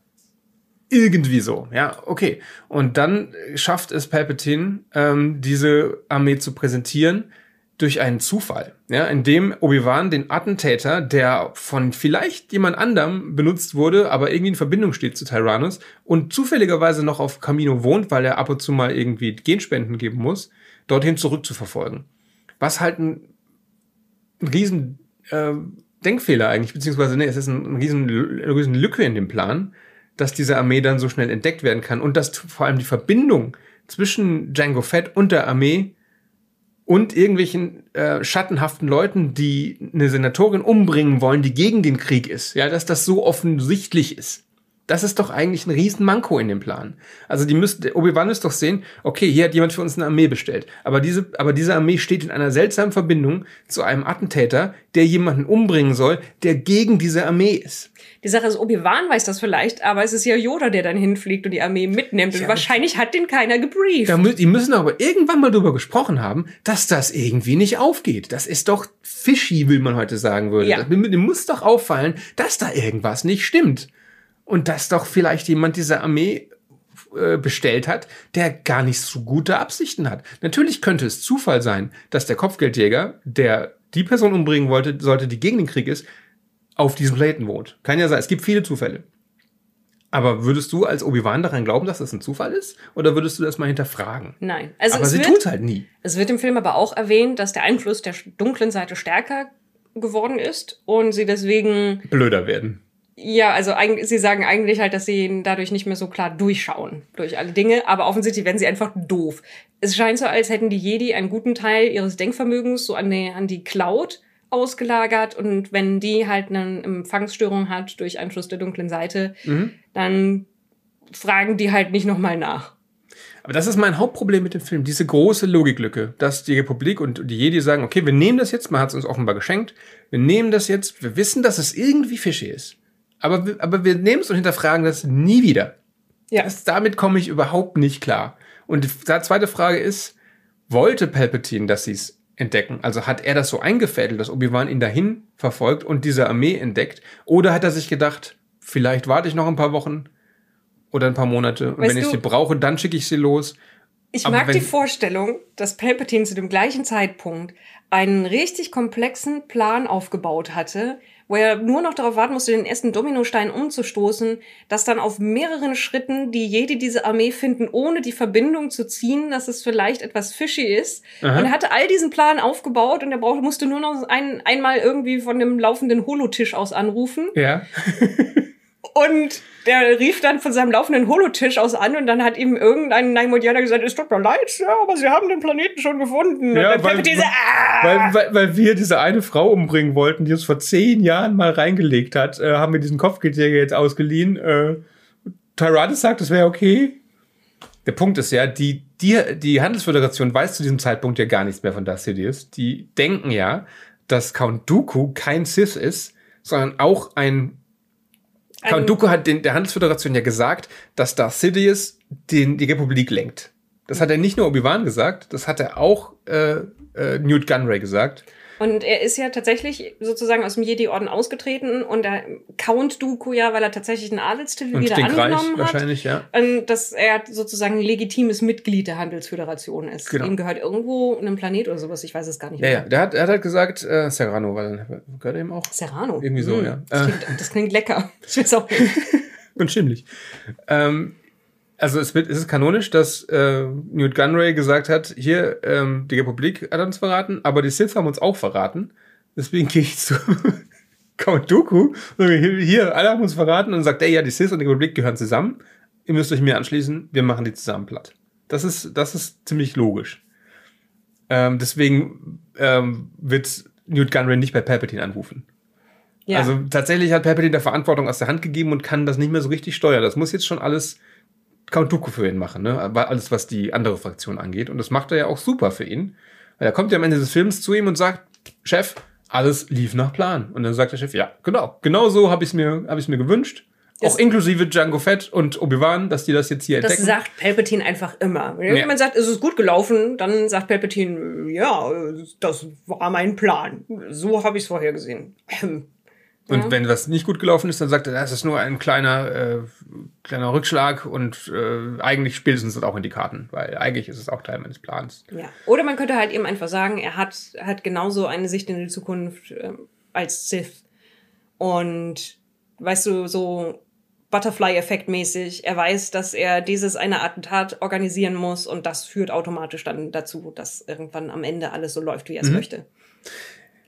Irgendwie so, ja, okay. Und dann schafft es Palpatine, ähm, diese Armee zu präsentieren durch einen Zufall, ja, indem Obi-Wan den Attentäter, der von vielleicht jemand anderem benutzt wurde, aber irgendwie in Verbindung steht zu Tyrannus und zufälligerweise noch auf Camino wohnt, weil er ab und zu mal irgendwie Genspenden geben muss, dorthin zurückzuverfolgen. Was halt ein, ein riesen äh, Denkfehler eigentlich, beziehungsweise nee, es ist ein, ein riesen, eine riesen Lücke in dem Plan, dass diese Armee dann so schnell entdeckt werden kann und dass vor allem die Verbindung zwischen Django Fett und der Armee und irgendwelchen äh, schattenhaften Leuten, die eine Senatorin umbringen wollen, die gegen den Krieg ist, ja, dass das so offensichtlich ist. Das ist doch eigentlich ein Riesenmanko in dem Plan. Also die müssten, Obi-Wan müsste doch sehen, okay, hier hat jemand für uns eine Armee bestellt. Aber diese, aber diese Armee steht in einer seltsamen Verbindung zu einem Attentäter, der jemanden umbringen soll, der gegen diese Armee ist. Die Sache ist, Obi-Wan weiß das vielleicht, aber es ist ja Yoda, der dann hinfliegt und die Armee mitnimmt. Und Ja, wahrscheinlich hat den keiner gebrieft. Da die müssen aber irgendwann mal drüber gesprochen haben, dass das irgendwie nicht aufgeht. Das ist doch fishy, will man heute sagen würde. Ja. Das- Dem muss doch auffallen, dass da irgendwas nicht stimmt. Und dass doch vielleicht jemand diese Armee äh, bestellt hat, der gar nicht so gute Absichten hat. Natürlich könnte es Zufall sein, dass der Kopfgeldjäger, der die Person umbringen wollte, sollte, die gegen den Krieg ist, auf diesem Planeten wohnt. Kann ja sein. Es gibt viele Zufälle. Aber würdest du als Obi-Wan daran glauben, dass das ein Zufall ist? Oder würdest du das mal hinterfragen? Nein. Also aber es sie wird, tut's halt nie. es wird im Film aber auch erwähnt, dass der Einfluss der dunklen Seite stärker geworden ist und sie deswegen Blöder werden. Ja, also eigentlich, sie sagen eigentlich halt, dass sie ihn dadurch nicht mehr so klar durchschauen durch alle Dinge, aber offensichtlich werden sie einfach doof. Es scheint so, als hätten die Jedi einen guten Teil ihres Denkvermögens so an die, an die Cloud ausgelagert und wenn die halt eine Empfangsstörung hat durch Einfluss der dunklen Seite, Mhm. dann fragen die halt nicht nochmal nach. Aber das ist mein Hauptproblem mit dem Film, diese große Logiklücke, dass die Republik und die Jedi sagen, okay, wir nehmen das jetzt, man hat es uns offenbar geschenkt, wir nehmen das jetzt, wir wissen, dass es irgendwie fishy ist. Aber, wir- aber wir nehmen es und hinterfragen das nie wieder. Ja. Das, damit komme ich überhaupt nicht klar. Und die zweite Frage ist, wollte Palpatine, dass sie es entdecken? Also hat er das so eingefädelt, dass Obi-Wan ihn dahin verfolgt und diese Armee entdeckt? Oder hat er sich gedacht, vielleicht warte ich noch ein paar Wochen oder ein paar Monate und Weißt wenn ich du- sie brauche, dann schicke ich sie los? Ich Aber mag die Vorstellung, dass Palpatine zu dem gleichen Zeitpunkt einen richtig komplexen Plan aufgebaut hatte, wo er nur noch darauf warten musste, den ersten Dominostein umzustoßen, dass dann auf mehreren Schritten die Jedi diese Armee finden, ohne die Verbindung zu ziehen, dass es vielleicht etwas fishy ist. Aha. Und er hatte all diesen Plan aufgebaut und er brauchte, musste nur noch ein, einmal irgendwie von dem laufenden Holotisch aus anrufen. Ja. <laughs> Und der rief dann von seinem laufenden Holotisch aus an und dann hat ihm irgendein Naimodianer gesagt, es tut mir leid, ja, aber sie haben den Planeten schon gefunden. Ja, weil- ah! Weil, weil, weil wir diese eine Frau umbringen wollten, die uns vor zehn Jahren mal reingelegt hat, äh, haben wir diesen Kopfgeldjäger jetzt ausgeliehen. Äh, Tyrannus sagt, es wäre okay. Der Punkt ist ja, die, die, die Handelsföderation weiß zu diesem Zeitpunkt ja gar nichts mehr von Darth Sidious. Die denken ja, dass Count Dooku kein Sith ist, sondern auch ein Count Ein- Dooku hat den, der Handelsföderation ja gesagt, dass Darth Sidious den, die Republik lenkt. Das hat er nicht nur Obi-Wan gesagt, das hat er auch äh, äh, Newt Gunray gesagt. Und er ist ja tatsächlich sozusagen aus dem Jedi-Orden ausgetreten und der Count Dooku ja, weil er tatsächlich einen Adelstitel wieder angenommen hat. wahrscheinlich, ja. Und dass er sozusagen ein legitimes Mitglied der Handelsföderation ist. Genau. Ihm gehört irgendwo ein Planet oder sowas, ich weiß es gar nicht Ja, ja, der hat, er hat halt gesagt, äh, Serrano, weil gehört er ihm auch. Serrano. Irgendwie so, Hm, ja. Das Äh. klingt, das klingt lecker. Ich weiß auch nicht. <laughs> Und schimmlig. Ähm, also es, wird, es ist kanonisch, dass äh, Newt Gunray gesagt hat, hier, ähm, die Republik hat uns verraten, aber die Sith haben uns auch verraten. Deswegen gehe ich zu <laughs> Count Dooku. Hier, hier, alle haben uns verraten. Und sagt er, ja, die Sith und die Republik gehören zusammen. Ihr müsst euch mir anschließen, wir machen die zusammen platt. Das ist, das ist ziemlich logisch. Ähm, deswegen ähm, wird Newt Gunray nicht bei Palpatine anrufen. Ja. Also tatsächlich hat Palpatine der Verantwortung aus der Hand gegeben und kann das nicht mehr so richtig steuern. Das muss jetzt schon alles Count Dooku für ihn machen, ne? Alles, was die andere Fraktion angeht. Und das macht er ja auch super für ihn. Weil er kommt ja am Ende des Films zu ihm und sagt, Chef, alles lief nach Plan. Und dann sagt der Chef, ja, genau. Genau so habe ich es mir, hab ich's mir gewünscht. Das- auch inklusive Django Fett und Obi-Wan, dass die das jetzt hier Das entdecken. sagt Palpatine einfach immer. Wenn Ja. jemand sagt, es ist gut gelaufen, dann sagt Palpatine, ja, das war mein Plan. So habe ich es vorher gesehen. <clears throat> Und Ja. wenn was nicht gut gelaufen ist, dann sagt er, das ist nur ein kleiner, äh, kleiner Rückschlag und äh, eigentlich spielt es uns das auch in die Karten, weil eigentlich ist es auch Teil meines Plans. Ja. Oder man könnte halt eben einfach sagen, er hat, hat genauso eine Sicht in die Zukunft ähm, als Sith. Und weißt du, so Butterfly-Effekt mäßig, er weiß, dass er dieses eine Attentat organisieren muss und das führt automatisch dann dazu, dass irgendwann am Ende alles so läuft, wie er es möchte.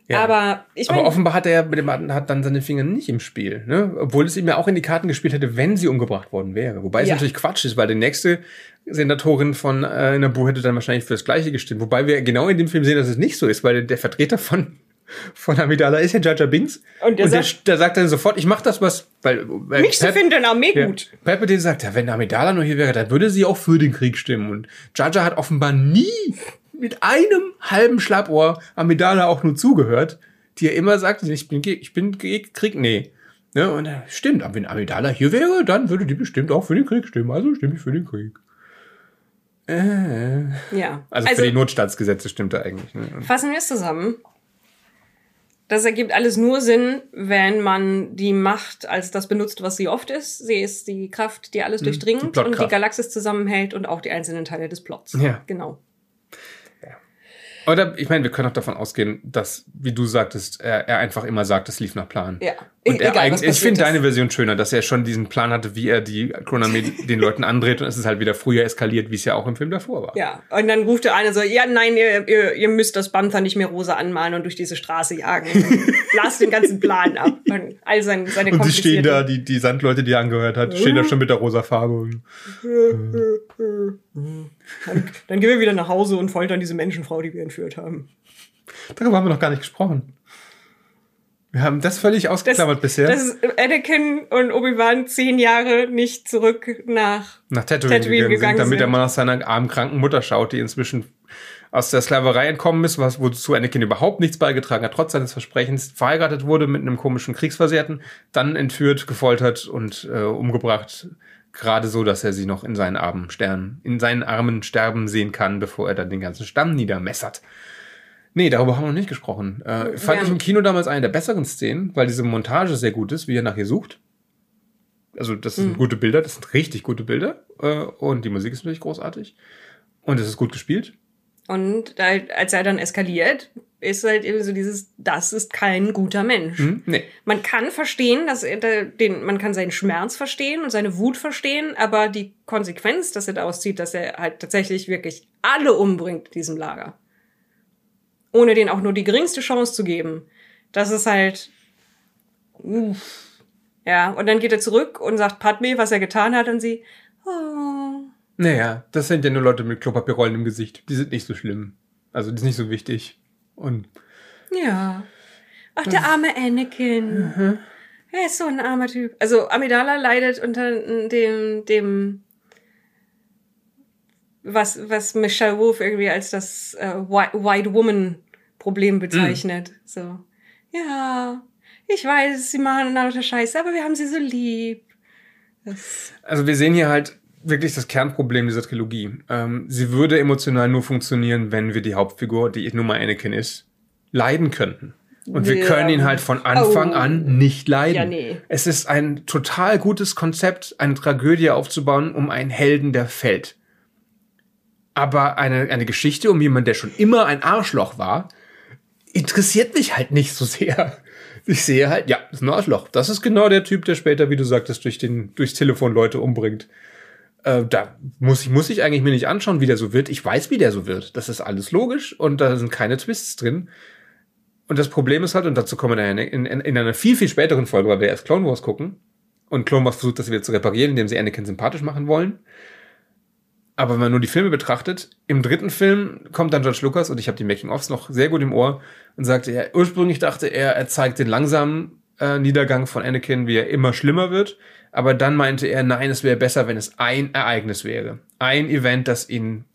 Ja. Aber ich Aber meine, offenbar hat er mit dem Attentat dann seine Finger nicht im Spiel, ne? Obwohl es ihm ja auch in die Karten gespielt hätte, wenn sie umgebracht worden wäre. Wobei es Ja. natürlich Quatsch ist, weil die nächste Senatorin von äh, Nabu hätte dann wahrscheinlich für das Gleiche gestimmt. Wobei wir genau in dem Film sehen, dass es nicht so ist, weil der Vertreter von <laughs> von Amidala ist ja Jar Binks. Und der der, sagt- der sagt dann sofort, ich mach das, was, weil, weil mich zu finden, Armee ja. gut. Palpatine sagt, ja, wenn Amidala nur hier wäre, dann würde sie auch für den Krieg stimmen. Und Jar hat offenbar nie mit einem halben Schlappohr Amidala auch nur zugehört, die er immer sagt, ich bin, ich bin gegen Krieg, nee. Ne? Und stimmt, aber wenn Amidala hier wäre, dann würde die bestimmt auch für den Krieg stimmen. Also stimme ich für den Krieg. Äh. Ja. Also, für die Notstandsgesetze stimmt er eigentlich. Ne? Fassen wir es zusammen. Das ergibt alles nur Sinn, wenn man die Macht als das benutzt, was sie oft ist. Sie ist die Kraft, die alles durchdringt die und die. Galaxis zusammenhält und auch die einzelnen Teile des Plots. Ja. Genau. Oder ich meine, wir können auch davon ausgehen, dass, wie du sagtest, er, er einfach immer sagt, es lief nach Plan. Ja. Und er Egal, ich finde deine. Version schöner, dass er schon diesen Plan hatte, wie er die Chronarmee <laughs> den Leuten andreht und es ist halt wieder früher eskaliert, wie es ja auch im Film davor war. Ja, und dann ruft der eine so, ja, nein, ihr, ihr, ihr müsst das Panther nicht mehr rosa anmalen und durch diese Straße jagen. <laughs> Blast den ganzen Plan ab. Und all sein, seine Und die stehen da, die, die Sandleute, die er angehört hat, stehen da schon mit der rosa Farbe. <laughs> Dann, dann gehen wir wieder nach Hause und foltern diese Menschenfrau, die wir entführt haben. Darüber haben wir noch gar nicht gesprochen. Wir haben das völlig ausgeklammert bisher. Dass Anakin und Obi-Wan zehn Jahre nicht zurück nach nach Tatooine, Tatooine gegangen, gegangen sind, damit er mal nach seiner armen kranken Mutter schaut, die inzwischen aus der Sklaverei entkommen ist, was wozu Anakin überhaupt nichts beigetragen hat, trotz seines Versprechens, verheiratet wurde mit einem komischen Kriegsversehrten, dann entführt, gefoltert und äh, umgebracht, gerade so, dass er sie noch in seinen Armen sterben, in seinen Armen sterben sehen kann, bevor er dann den ganzen Stamm niedermessert. Nee, darüber haben wir noch nicht gesprochen. Äh, fand Ja. ich im Kino damals eine der besseren Szenen, weil diese Montage sehr gut ist, wie er nach ihr sucht. Also, das sind gute Bilder, das sind richtig gute Bilder. Äh, und die Musik ist natürlich großartig. Und es ist gut gespielt. Und halt, als er dann eskaliert, ist halt eben so dieses, das ist kein guter Mensch. Hm? Nee. Man kann verstehen, dass er da- den, man kann seinen Schmerz verstehen und seine Wut verstehen, aber die Konsequenz, dass er daraus zieht, dass er halt tatsächlich wirklich alle umbringt in diesem Lager. Ohne denen auch nur die geringste Chance zu geben. Das ist halt. Uff. Ja, und dann geht er zurück und sagt Padme, was er getan hat, und sie. Oh. Naja, das sind ja nur Leute mit Klopapierrollen im Gesicht. Die sind nicht so schlimm. Also, die sind nicht so wichtig. Und Ja. Ach, der arme Anakin. Er ist so ein armer Typ. Also Amidala leidet unter dem, dem was, was Michelle Wolf irgendwie als das äh, White Woman Problem bezeichnet. So. Ja, ich weiß, sie machen lauter Scheiße, aber wir haben sie so lieb. Das, Also wir sehen hier halt wirklich das Kernproblem dieser Trilogie. Ähm, sie würde emotional nur funktionieren, wenn wir die Hauptfigur, die nun mal Anakin ist, leiden könnten. Und wir Ja. können ihn halt von Anfang Oh. an nicht leiden. Ja, nee. Es ist ein total gutes Konzept, eine Tragödie aufzubauen, um einen Helden, der fällt. Aber eine, eine Geschichte um jemanden, der schon immer ein Arschloch war, interessiert mich halt nicht so sehr. Ich sehe halt, ja, ist ein Arschloch. Das ist genau der Typ, der später, wie du sagtest, durch den, durchs Telefon Leute umbringt. Äh, da muss ich, muss ich eigentlich mir nicht anschauen, wie der so wird. Ich weiß, wie der so wird. Das ist alles logisch und da sind keine Twists drin. Und das Problem ist halt, und dazu kommen wir in, in, in einer viel, viel späteren Folge, weil wir erst Clone Wars gucken. Und Clone Wars versucht das wieder zu reparieren, indem sie Anakin sympathisch machen wollen. Aber wenn man nur die Filme betrachtet, im dritten Film kommt dann George Lucas, und ich habe die Making-ofs noch sehr gut im Ohr, und sagte, er ursprünglich dachte er, er zeigt den langsamen äh, Niedergang von Anakin, wie er immer schlimmer wird. Aber dann meinte er, nein, es wäre besser, wenn es ein Ereignis wäre. Ein Event, das ihn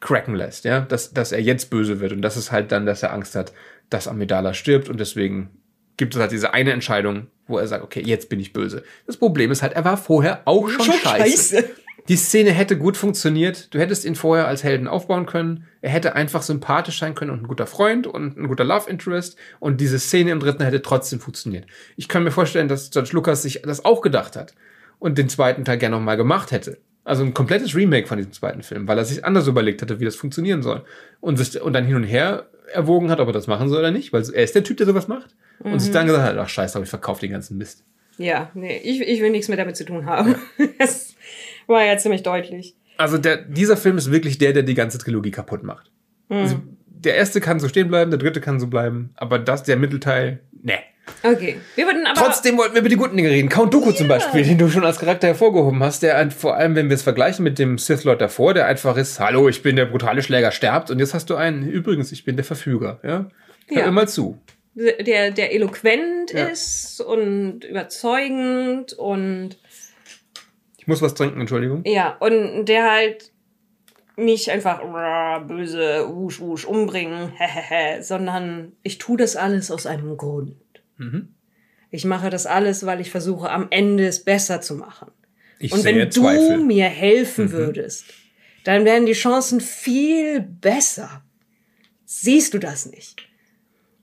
cracken lässt, ja, dass, dass er jetzt böse wird. Und das ist halt dann, dass er Angst hat, dass Amidala stirbt und deswegen gibt es halt diese eine Entscheidung, wo er sagt, okay, jetzt bin ich böse. Das Problem ist halt, er war vorher auch schon, scheiße. Die Szene hätte gut funktioniert. Du hättest ihn vorher als Helden aufbauen können. Er hätte einfach sympathisch sein können und ein guter Freund und ein guter Love Interest. Und diese Szene im dritten hätte trotzdem funktioniert. Ich kann mir vorstellen, dass George Lucas sich das auch gedacht hat und den zweiten Teil gerne nochmal gemacht hätte. Also ein komplettes Remake von diesem zweiten Film, weil er sich anders überlegt hatte, wie das funktionieren soll. Und, sich, und dann hin und her erwogen hat, ob er das machen soll oder nicht, weil er ist der Typ, der sowas macht. Und sich dann gesagt hat, ach scheiße, aber ich verkaufe den ganzen Mist. Ja, nee, ich, ich will nichts mehr damit zu tun haben. Das <laughs> war ja ziemlich deutlich. Also der, dieser Film ist wirklich der, der die ganze Trilogie kaputt macht. Also der erste kann so stehen bleiben, der dritte kann so bleiben, aber das, der Mittelteil, ne. Okay. Wir würden aber. Trotzdem wollten wir über die guten Dinge reden. Count Dooku zum Beispiel, den du schon als Charakter hervorgehoben hast, der vor allem, wenn wir es vergleichen mit dem Sith Lord davor, der einfach ist, hallo, ich bin der brutale Schläger, sterbt und jetzt hast du einen, übrigens, ich bin der Verfüger, ja. Hör Ja. immer zu. der, der eloquent Ja. ist und überzeugend und Ich muss was trinken, Entschuldigung. ja, und der halt nicht einfach "Rah, böse, wusch, wusch, umbringen, <laughs> sondern ich tue das alles aus einem Grund. Mhm. Ich mache das alles, weil ich versuche, am Ende es besser zu machen. Ich Und wenn du Zweifel. Mhm. mir helfen würdest, dann wären die Chancen viel besser. Siehst du das nicht?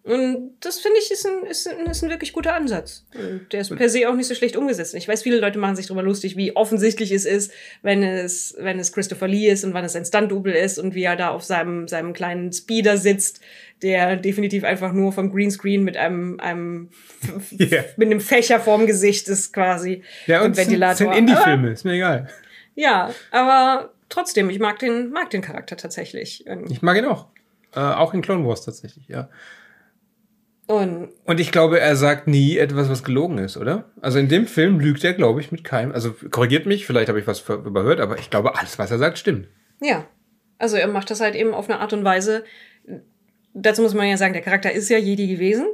Und das finde ich ist ein, ist, ein, ist ein wirklich guter Ansatz. Und der ist per se auch nicht so schlecht umgesetzt. Ich weiß, viele Leute machen sich darüber lustig, wie offensichtlich es ist, wenn es, wenn es Christopher Lee ist und wann es ein Stunt-Double ist und wie er da auf seinem, seinem kleinen Speeder sitzt, der definitiv einfach nur vom Greenscreen mit einem, einem <laughs> Yeah. mit einem Fächer vorm Gesicht ist quasi. Ja, und Ventilator. sind Indie-Filme, ist mir egal. Ja, aber trotzdem, ich mag den, mag den Charakter tatsächlich. Ich mag ihn auch. Äh, auch in Clone Wars tatsächlich, ja. Und Und ich glaube, er sagt nie etwas, was gelogen ist, oder? Also in dem Film lügt er, glaube ich, mit keinem. Also korrigiert mich, vielleicht habe ich was überhört, aber ich glaube, alles, was er sagt, stimmt. ja, also er macht das halt eben auf eine Art und Weise. Dazu muss man ja sagen, der Charakter ist ja Jedi gewesen.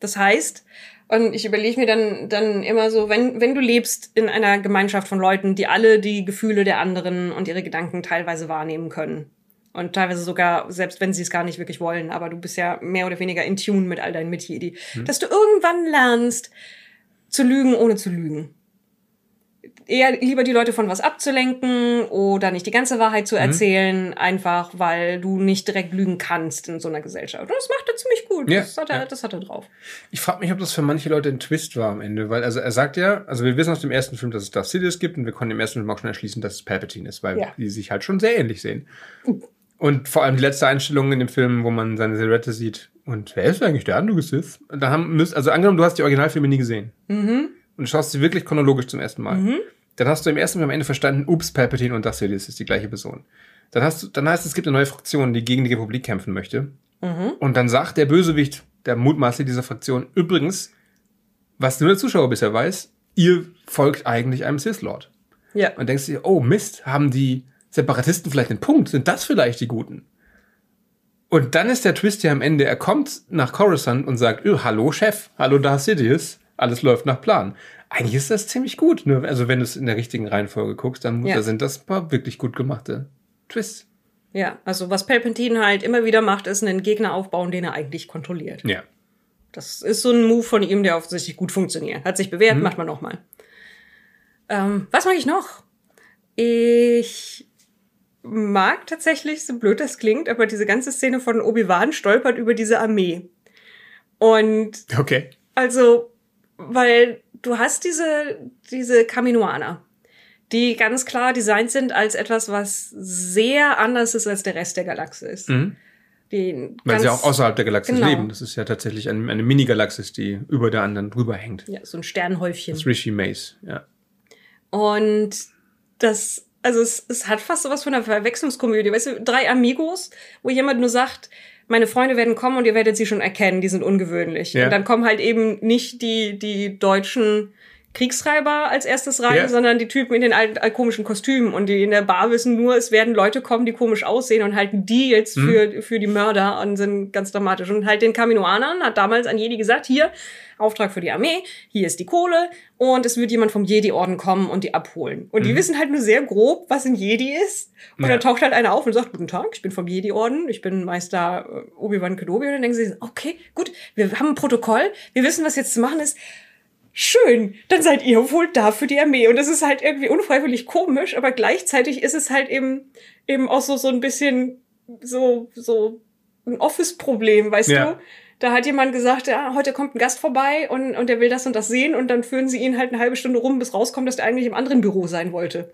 Das heißt, und ich überlege mir dann, dann immer so, wenn, wenn du lebst in einer Gemeinschaft von Leuten, die alle die Gefühle der anderen und ihre Gedanken teilweise wahrnehmen können. Und teilweise sogar, selbst wenn sie es gar nicht wirklich wollen, aber du bist ja mehr oder weniger in Tune mit all deinen Mitjedi, dass du irgendwann lernst, zu lügen, ohne zu lügen. Eher lieber die Leute von was abzulenken oder nicht die ganze Wahrheit zu erzählen, einfach weil du nicht direkt lügen kannst in so einer Gesellschaft. Und das macht er ziemlich gut. Ja, das, hat er, ja. das hat er drauf. Ich frage mich, ob das für manche Leute ein Twist war am Ende, weil also er sagt ja, also wir wissen aus dem ersten Film, dass es Darth Sidious gibt und wir konnten im ersten Film auch schon erschließen, dass es Palpatine ist, weil Ja. die sich halt schon sehr ähnlich sehen. Und vor allem die letzte Einstellung in dem Film, wo man seine Silhouette sieht und wer ist eigentlich der andere Sith? Da haben müsst, also angenommen, du hast die Originalfilme nie gesehen Mhm. und schaust sie wirklich chronologisch zum ersten Mal, dann hast du im ersten Film am Ende verstanden, ups, Palpatine und Darth Sidious ist die gleiche Person. Dann hast du, dann heißt es, es gibt eine neue Fraktion, die gegen die Republik kämpfen möchte. Mhm. Und dann sagt der Bösewicht, der mutmaßlich dieser Fraktion, übrigens, was nur der Zuschauer bisher weiß, ihr folgt eigentlich einem Sith Lord. Ja. Und denkst dir, oh Mist, haben die Separatisten vielleicht einen Punkt? Sind das vielleicht die Guten? Und dann ist der Twist ja am Ende, er kommt nach Coruscant und sagt, "Ö, hallo Chef, hallo Darth Sidious, alles läuft nach Plan. Eigentlich ist das ziemlich gut, ne? Also wenn du es in der richtigen Reihenfolge guckst, dann Ja. da sind das ein paar wirklich gut gemachte Twists. Ja, also was Palpatine halt immer wieder macht, ist einen Gegner aufbauen, den er eigentlich kontrolliert. Ja. Das ist so ein Move von ihm, der offensichtlich gut funktioniert. Hat sich bewährt, Mhm. macht man nochmal. Ähm, was mag ich noch? Ich mag tatsächlich, so blöd das klingt, aber diese ganze Szene von Obi-Wan stolpert über diese Armee. Und Okay. also, weil du hast diese, diese Kaminoaner, die ganz klar designt sind als etwas, was sehr anders ist als der Rest der Galaxis. Mhm. Die Weil sie auch außerhalb der Galaxis Genau. leben. Das ist ja tatsächlich eine, eine Mini-Galaxis, die über der anderen drüber hängt. ja, so ein Sternhäufchen. Das Rishi Mace, ja. Und das, also es, es hat fast sowas von einer Verwechslungskomödie. Weißt du, drei Amigos, wo jemand nur sagt, meine Freunde werden kommen und ihr werdet sie schon erkennen, die sind ungewöhnlich. Ja. Und dann kommen halt eben nicht die, die deutschen Kriegsschreiber als erstes rein, Ja. sondern die Typen in den alten, äh, komischen Kostümen. Und die in der Bar wissen nur, es werden Leute kommen, die komisch aussehen und halten Deals Mhm. für, für die Mörder und sind ganz dramatisch. Und halt den Kaminoanern hat damals an Jedi gesagt, hier, Auftrag für die Armee, hier ist die Kohle und es wird jemand vom Jedi-Orden kommen und die abholen. Und die wissen halt nur sehr grob, was ein Jedi ist. Und Mhm. Ja. dann taucht halt einer auf und sagt, guten Tag, ich bin vom Jedi-Orden, ich bin Meister äh, Obi-Wan Kenobi. Und dann denken sie, okay, gut, wir haben ein Protokoll, wir wissen, was jetzt zu machen ist. Schön, dann seid ihr wohl da für die Armee. Und das ist halt irgendwie unfreiwillig komisch, aber gleichzeitig ist es halt eben, eben auch so, so ein bisschen so, so ein Office-Problem, weißt Ja. du? Da hat jemand gesagt, ja, heute kommt ein Gast vorbei und, und der will das und das sehen und dann führen sie ihn halt eine halbe Stunde rum, bis rauskommt, dass der eigentlich im anderen Büro sein wollte.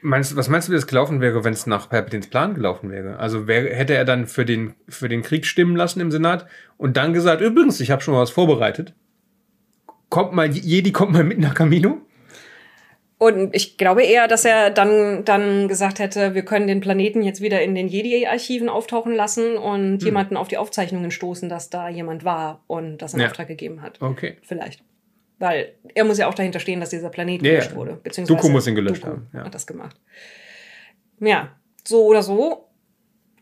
Meinst, was meinst du, wie das gelaufen wäre, wenn es nach Palpatines Plan gelaufen wäre? Also wär, hätte er dann für den, für den Krieg stimmen lassen im Senat und dann gesagt, übrigens, ich habe schon mal was vorbereitet. Kommt mal, Jedi kommt mal mit nach Camino? Und ich glaube eher, dass er dann, dann gesagt hätte, wir können den Planeten jetzt wieder in den Jedi-Archiven auftauchen lassen und jemanden auf die Aufzeichnungen stoßen, dass da jemand war und das in Ja. Auftrag gegeben hat. Okay. Vielleicht. Weil er muss ja auch dahinter stehen, dass dieser Planet gelöscht wurde. Beziehungsweise Dooku muss ihn gelöscht Dooku haben, ja. hat das gemacht. Ja, so oder so.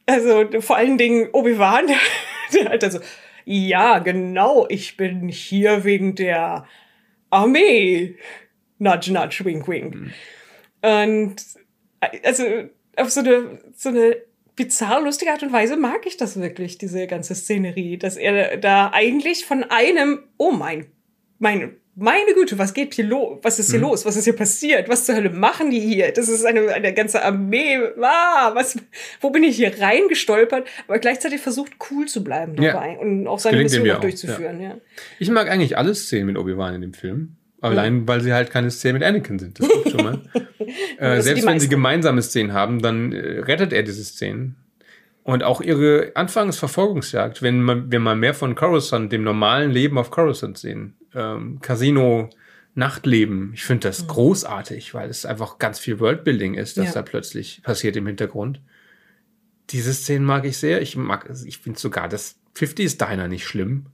Also vor allen Dingen Obi-Wan, <laughs> der halt also, ja, genau, ich bin hier wegen der Armee. Nudge, nudge, wink, wink. Mhm. Und also auf so eine, so eine bizarr lustige Art und Weise mag ich das wirklich, diese ganze Szenerie, dass er da eigentlich von einem, oh mein, meine, meine Güte, was geht hier los? Was ist hier Mhm. los? Was ist hier passiert? Was zur Hölle machen die hier? Das ist eine, eine ganze Armee. Ah, was, wo bin ich hier reingestolpert? Aber gleichzeitig versucht, cool zu bleiben Ja. dabei und auch seine Mission ja auch durchzuführen. Ja. Ich mag eigentlich alle Szenen mit Obi-Wan in dem Film. Allein, weil sie halt keine Szenen mit Anakin sind. Das stimmt schon mal. <laughs> äh, selbst wenn sie gemeinsame Szenen haben, dann äh, rettet er diese Szenen. Und auch ihre Anfangsverfolgungsjagd, wenn man, wenn man mehr von Coruscant, dem normalen Leben auf Coruscant sehen, ähm, Casino, Nachtleben, ich finde das mhm. großartig, weil es einfach ganz viel Worldbuilding ist, das ja. da plötzlich passiert im Hintergrund. Diese Szenen mag ich sehr. Ich mag, ich finde sogar das 50s Diner nicht schlimm.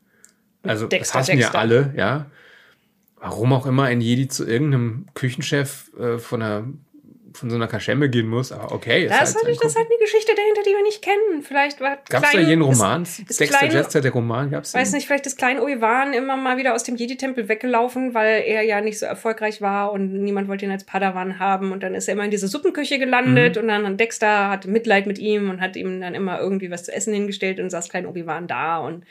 Also, Dexter, das hassen Dexter. ja alle, ja. Warum auch immer ein Jedi zu irgendeinem Küchenchef äh, von einer von so einer Kaschemme gehen muss, aber okay. Das ist, halt, das ist halt eine Geschichte dahinter, die wir nicht kennen. Vielleicht war Gab es da jeden Roman? Ist, ist Dexter klein, Jetster, der Roman, gab's Weiß nicht, vielleicht ist klein Obi-Wan immer mal wieder aus dem Jedi-Tempel weggelaufen, weil er ja nicht so erfolgreich war und niemand wollte ihn als Padawan haben und dann ist er immer in diese Suppenküche gelandet mhm. und dann Dexter hatte Mitleid mit ihm und hat ihm dann immer irgendwie was zu essen hingestellt und saß klein Obi-Wan da und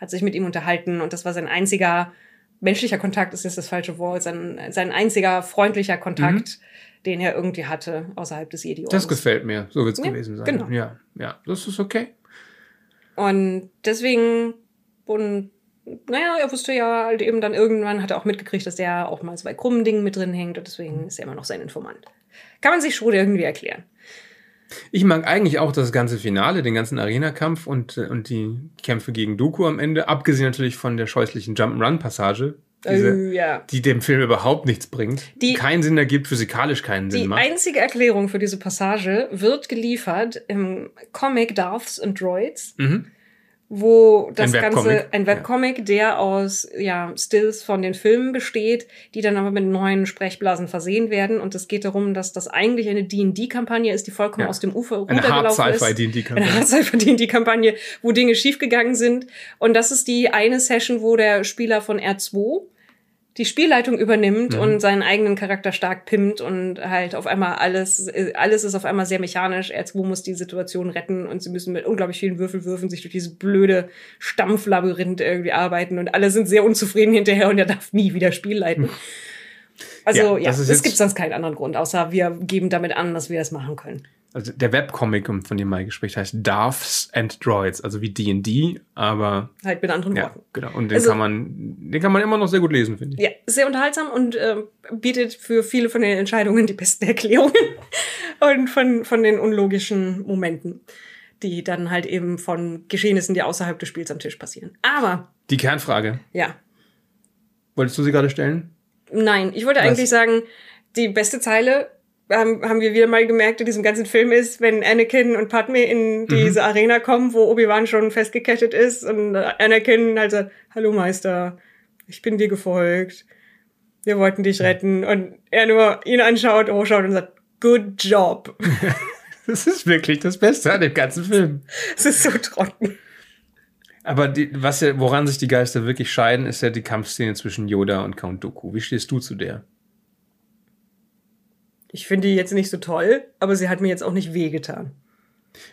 hat sich mit ihm unterhalten und das war sein einziger menschlicher Kontakt ist jetzt das falsche Wort, sein, sein einziger freundlicher Kontakt. Mhm den er irgendwie hatte außerhalb des Jedi. Das gefällt mir, so wird es ja, gewesen sein. Genau. Ja, ja, das ist okay. Und deswegen, und naja, er wusste ja halt eben dann irgendwann, hat er auch mitgekriegt, dass der auch mal so bei krummen Dingen mit drin hängt und deswegen ist er immer noch sein Informant. Kann man sich schon irgendwie erklären. Ich mag eigentlich auch das ganze Finale, den ganzen Arena-Kampf und, und die Kämpfe gegen Doku am Ende, abgesehen natürlich von der scheußlichen Jump'n'Run-Passage, diese, uh, ja. die dem Film überhaupt nichts bringt, die, keinen Sinn ergibt, physikalisch keinen Sinn die macht. Die einzige Erklärung für diese Passage wird geliefert im Comic Darths and Droids. Mhm wo das ein Ganze ein Webcomic, ja. der aus ja Stills von den Filmen besteht, die dann aber mit neuen Sprechblasen versehen werden und es geht darum, dass das eigentlich eine D&D Kampagne ist, die vollkommen ja. aus dem Ufer runtergelaufen ist. Eine D&D Kampagne. Eine Hard D&D Kampagne, wo Dinge schiefgegangen sind und das ist die eine Session, wo der Spieler von R2 die Spielleitung übernimmt mhm. und seinen eigenen Charakter stark pimmt und halt auf einmal alles, alles ist auf einmal sehr mechanisch. R2 muss die Situation retten und sie müssen mit unglaublich vielen Würfelwürfen sich durch dieses blöde Stampflabyrinth irgendwie arbeiten und alle sind sehr unzufrieden hinterher und er darf nie wieder Spiel leiten. Also ja, es gibt sonst keinen anderen Grund, außer wir geben damit an, dass wir das machen können also der Webcomic, von dem Mai gesprochen heißt Darths and Droids, also wie D&D, aber halt mit anderen Worten. Ja, genau. Und den also, kann man, den kann man immer noch sehr gut lesen, finde ich. Ja, sehr unterhaltsam und äh, bietet für viele von den Entscheidungen die besten Erklärungen <laughs> und von von den unlogischen Momenten, die dann halt eben von Geschehnissen, die außerhalb des Spiels am Tisch passieren. Aber die Kernfrage. Ja. Wolltest du sie gerade stellen? Nein, ich wollte Was? eigentlich sagen, die beste Zeile haben, haben wir wieder mal gemerkt in diesem ganzen Film ist, wenn Anakin und Padme in diese mhm. Arena kommen, wo Obi-Wan schon festgekettet ist und Anakin halt sagt, hallo Meister, ich bin dir gefolgt, wir wollten dich retten und er nur ihn anschaut, hochschaut und sagt, good job. <laughs> das ist wirklich das Beste an dem ganzen Film. <laughs> Es ist so trocken. Aber die, was ja, woran sich die Geister wirklich scheiden, ist ja die Kampfszene zwischen Yoda und Count Dooku. Wie stehst du zu der? Ich finde die jetzt nicht so toll, aber sie hat mir jetzt auch nicht wehgetan.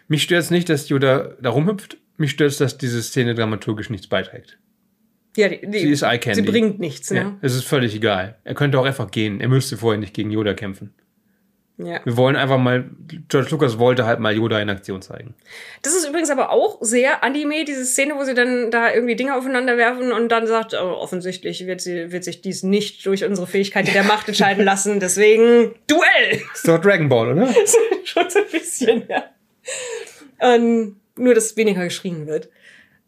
Mich stört es nicht, dass Yoda da rumhüpft. Mich stört es, dass diese Szene dramaturgisch nichts beiträgt. Ja, die, die, sie ist Eye Candy. Sie bringt nichts, ne? Ja, es ist völlig egal. Er könnte auch einfach gehen. Er müsste vorher nicht gegen Yoda kämpfen. Ja. Wir wollen einfach mal, George Lucas wollte halt mal Yoda in Aktion zeigen. Das ist übrigens aber auch sehr Anime, diese Szene, wo sie dann da irgendwie Dinge aufeinander werfen und dann sagt, oh, offensichtlich wird, sie, wird sich dies nicht durch unsere Fähigkeit der Macht entscheiden lassen, deswegen Duell! So Dragon Ball, oder? <laughs> Schon so ein bisschen, ja. Und nur, dass weniger geschrien wird.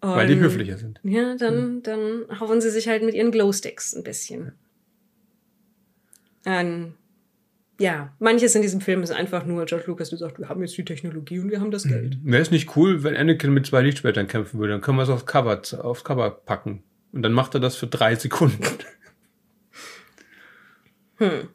Und, Weil die höflicher sind. Ja, dann, mhm. dann hauen sie sich halt mit ihren Glowsticks ein bisschen. Und ja, manches in diesem Film ist einfach nur George Lucas, der sagt, wir haben jetzt die Technologie und wir haben das Geld. Wäre es nicht cool, wenn Anakin mit zwei Lichtschwertern kämpfen würde? Dann können wir es aufs Cover, aufs Cover packen. Und dann macht er das für drei Sekunden. <laughs> Hm.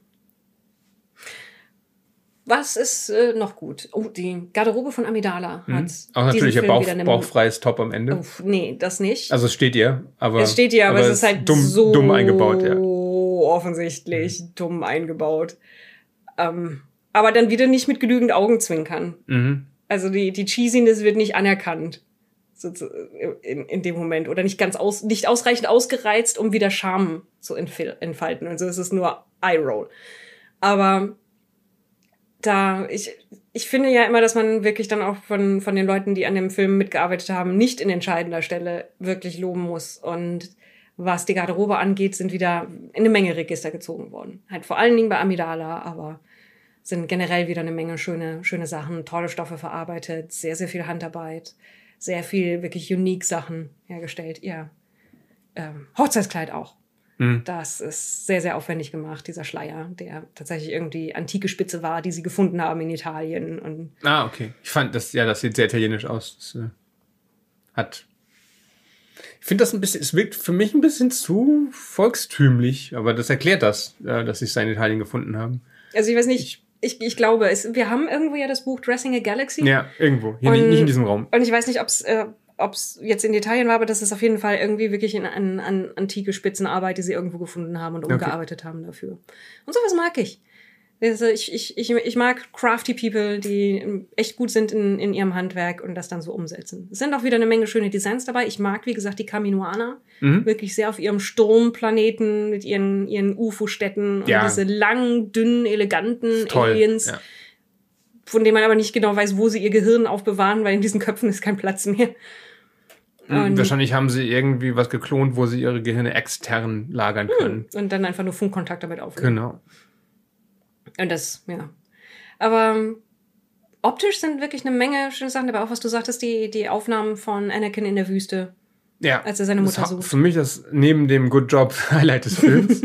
Was ist äh, noch gut? Oh, die Garderobe von Amidala mhm. hat. Auch natürlich ein Bauch, bauchfreies Top am Ende. Oh, nee, das nicht. Also es steht ihr, aber. Es steht ihr, aber, aber es ist halt dumm, so dumm eingebaut, ja. offensichtlich mhm. dumm eingebaut. Ähm, aber dann wieder nicht mit genügend Augenzwinkern. Mhm. Also die, die Cheesiness wird nicht anerkannt. So, in, in dem Moment. Oder nicht ganz aus, nicht ausreichend ausgereizt, um wieder Charme zu entfalten. Und so ist es nur Eye-Roll. Aber da, ich, ich finde ja immer, dass man wirklich dann auch von, von den Leuten, die an dem Film mitgearbeitet haben, nicht in entscheidender Stelle wirklich loben muss. Und was die Garderobe angeht, sind wieder eine Menge Register gezogen worden. Halt vor allen Dingen bei Amidala, aber sind generell wieder eine Menge schöne, schöne Sachen, tolle Stoffe verarbeitet, sehr, sehr viel Handarbeit, sehr viel wirklich unique Sachen hergestellt. Ihr ähm, Hochzeitskleid auch. Mhm. Das ist sehr, sehr aufwendig gemacht, dieser Schleier, der tatsächlich irgendwie antike Spitze war, die sie gefunden haben in Italien. Und Ah, okay. Ich fand das, ja, das sieht sehr italienisch aus. Das, äh, hat. Ich finde das ein bisschen, es wirkt für mich ein bisschen zu volkstümlich, aber das erklärt das, äh, dass sie es in Italien gefunden haben. also ich weiß nicht, ich, ich glaube, es, wir haben irgendwo ja das Buch Dressing a Galaxy. Ja, irgendwo. Hier nicht, Und- nicht in diesem Raum. Und ich weiß nicht, ob es äh, ob's jetzt in Italien war, aber das ist auf jeden Fall irgendwie wirklich in an, an antike Spitzenarbeit, die sie irgendwo gefunden haben und Okay. umgearbeitet haben dafür. Und sowas mag ich. Also ich, ich, ich, ich mag crafty People, die echt gut sind in, in ihrem Handwerk und das dann so umsetzen. Es sind auch wieder eine Menge schöne Designs dabei. Ich mag, wie gesagt, die Kaminoaner. Mhm. Wirklich sehr auf ihrem Sturmplaneten mit ihren, ihren UFO-Städten und Ja. diese langen, dünnen, eleganten. Aliens Ja. von denen man aber nicht genau weiß, wo sie ihr Gehirn aufbewahren, weil in diesen Köpfen ist kein Platz mehr. Mhm, Und- Wahrscheinlich haben sie irgendwie was geklont, wo sie ihre Gehirne extern lagern können. Und dann einfach nur Funkkontakt damit aufnehmen. Genau. Und das, ja. Aber ähm, optisch sind wirklich eine Menge schöne Sachen dabei. Auch was du sagtest, die, die Aufnahmen von Anakin in der Wüste. Ja. Als er seine Mutter sucht. Für mich das neben dem Good Job <laughs> Highlight des Films.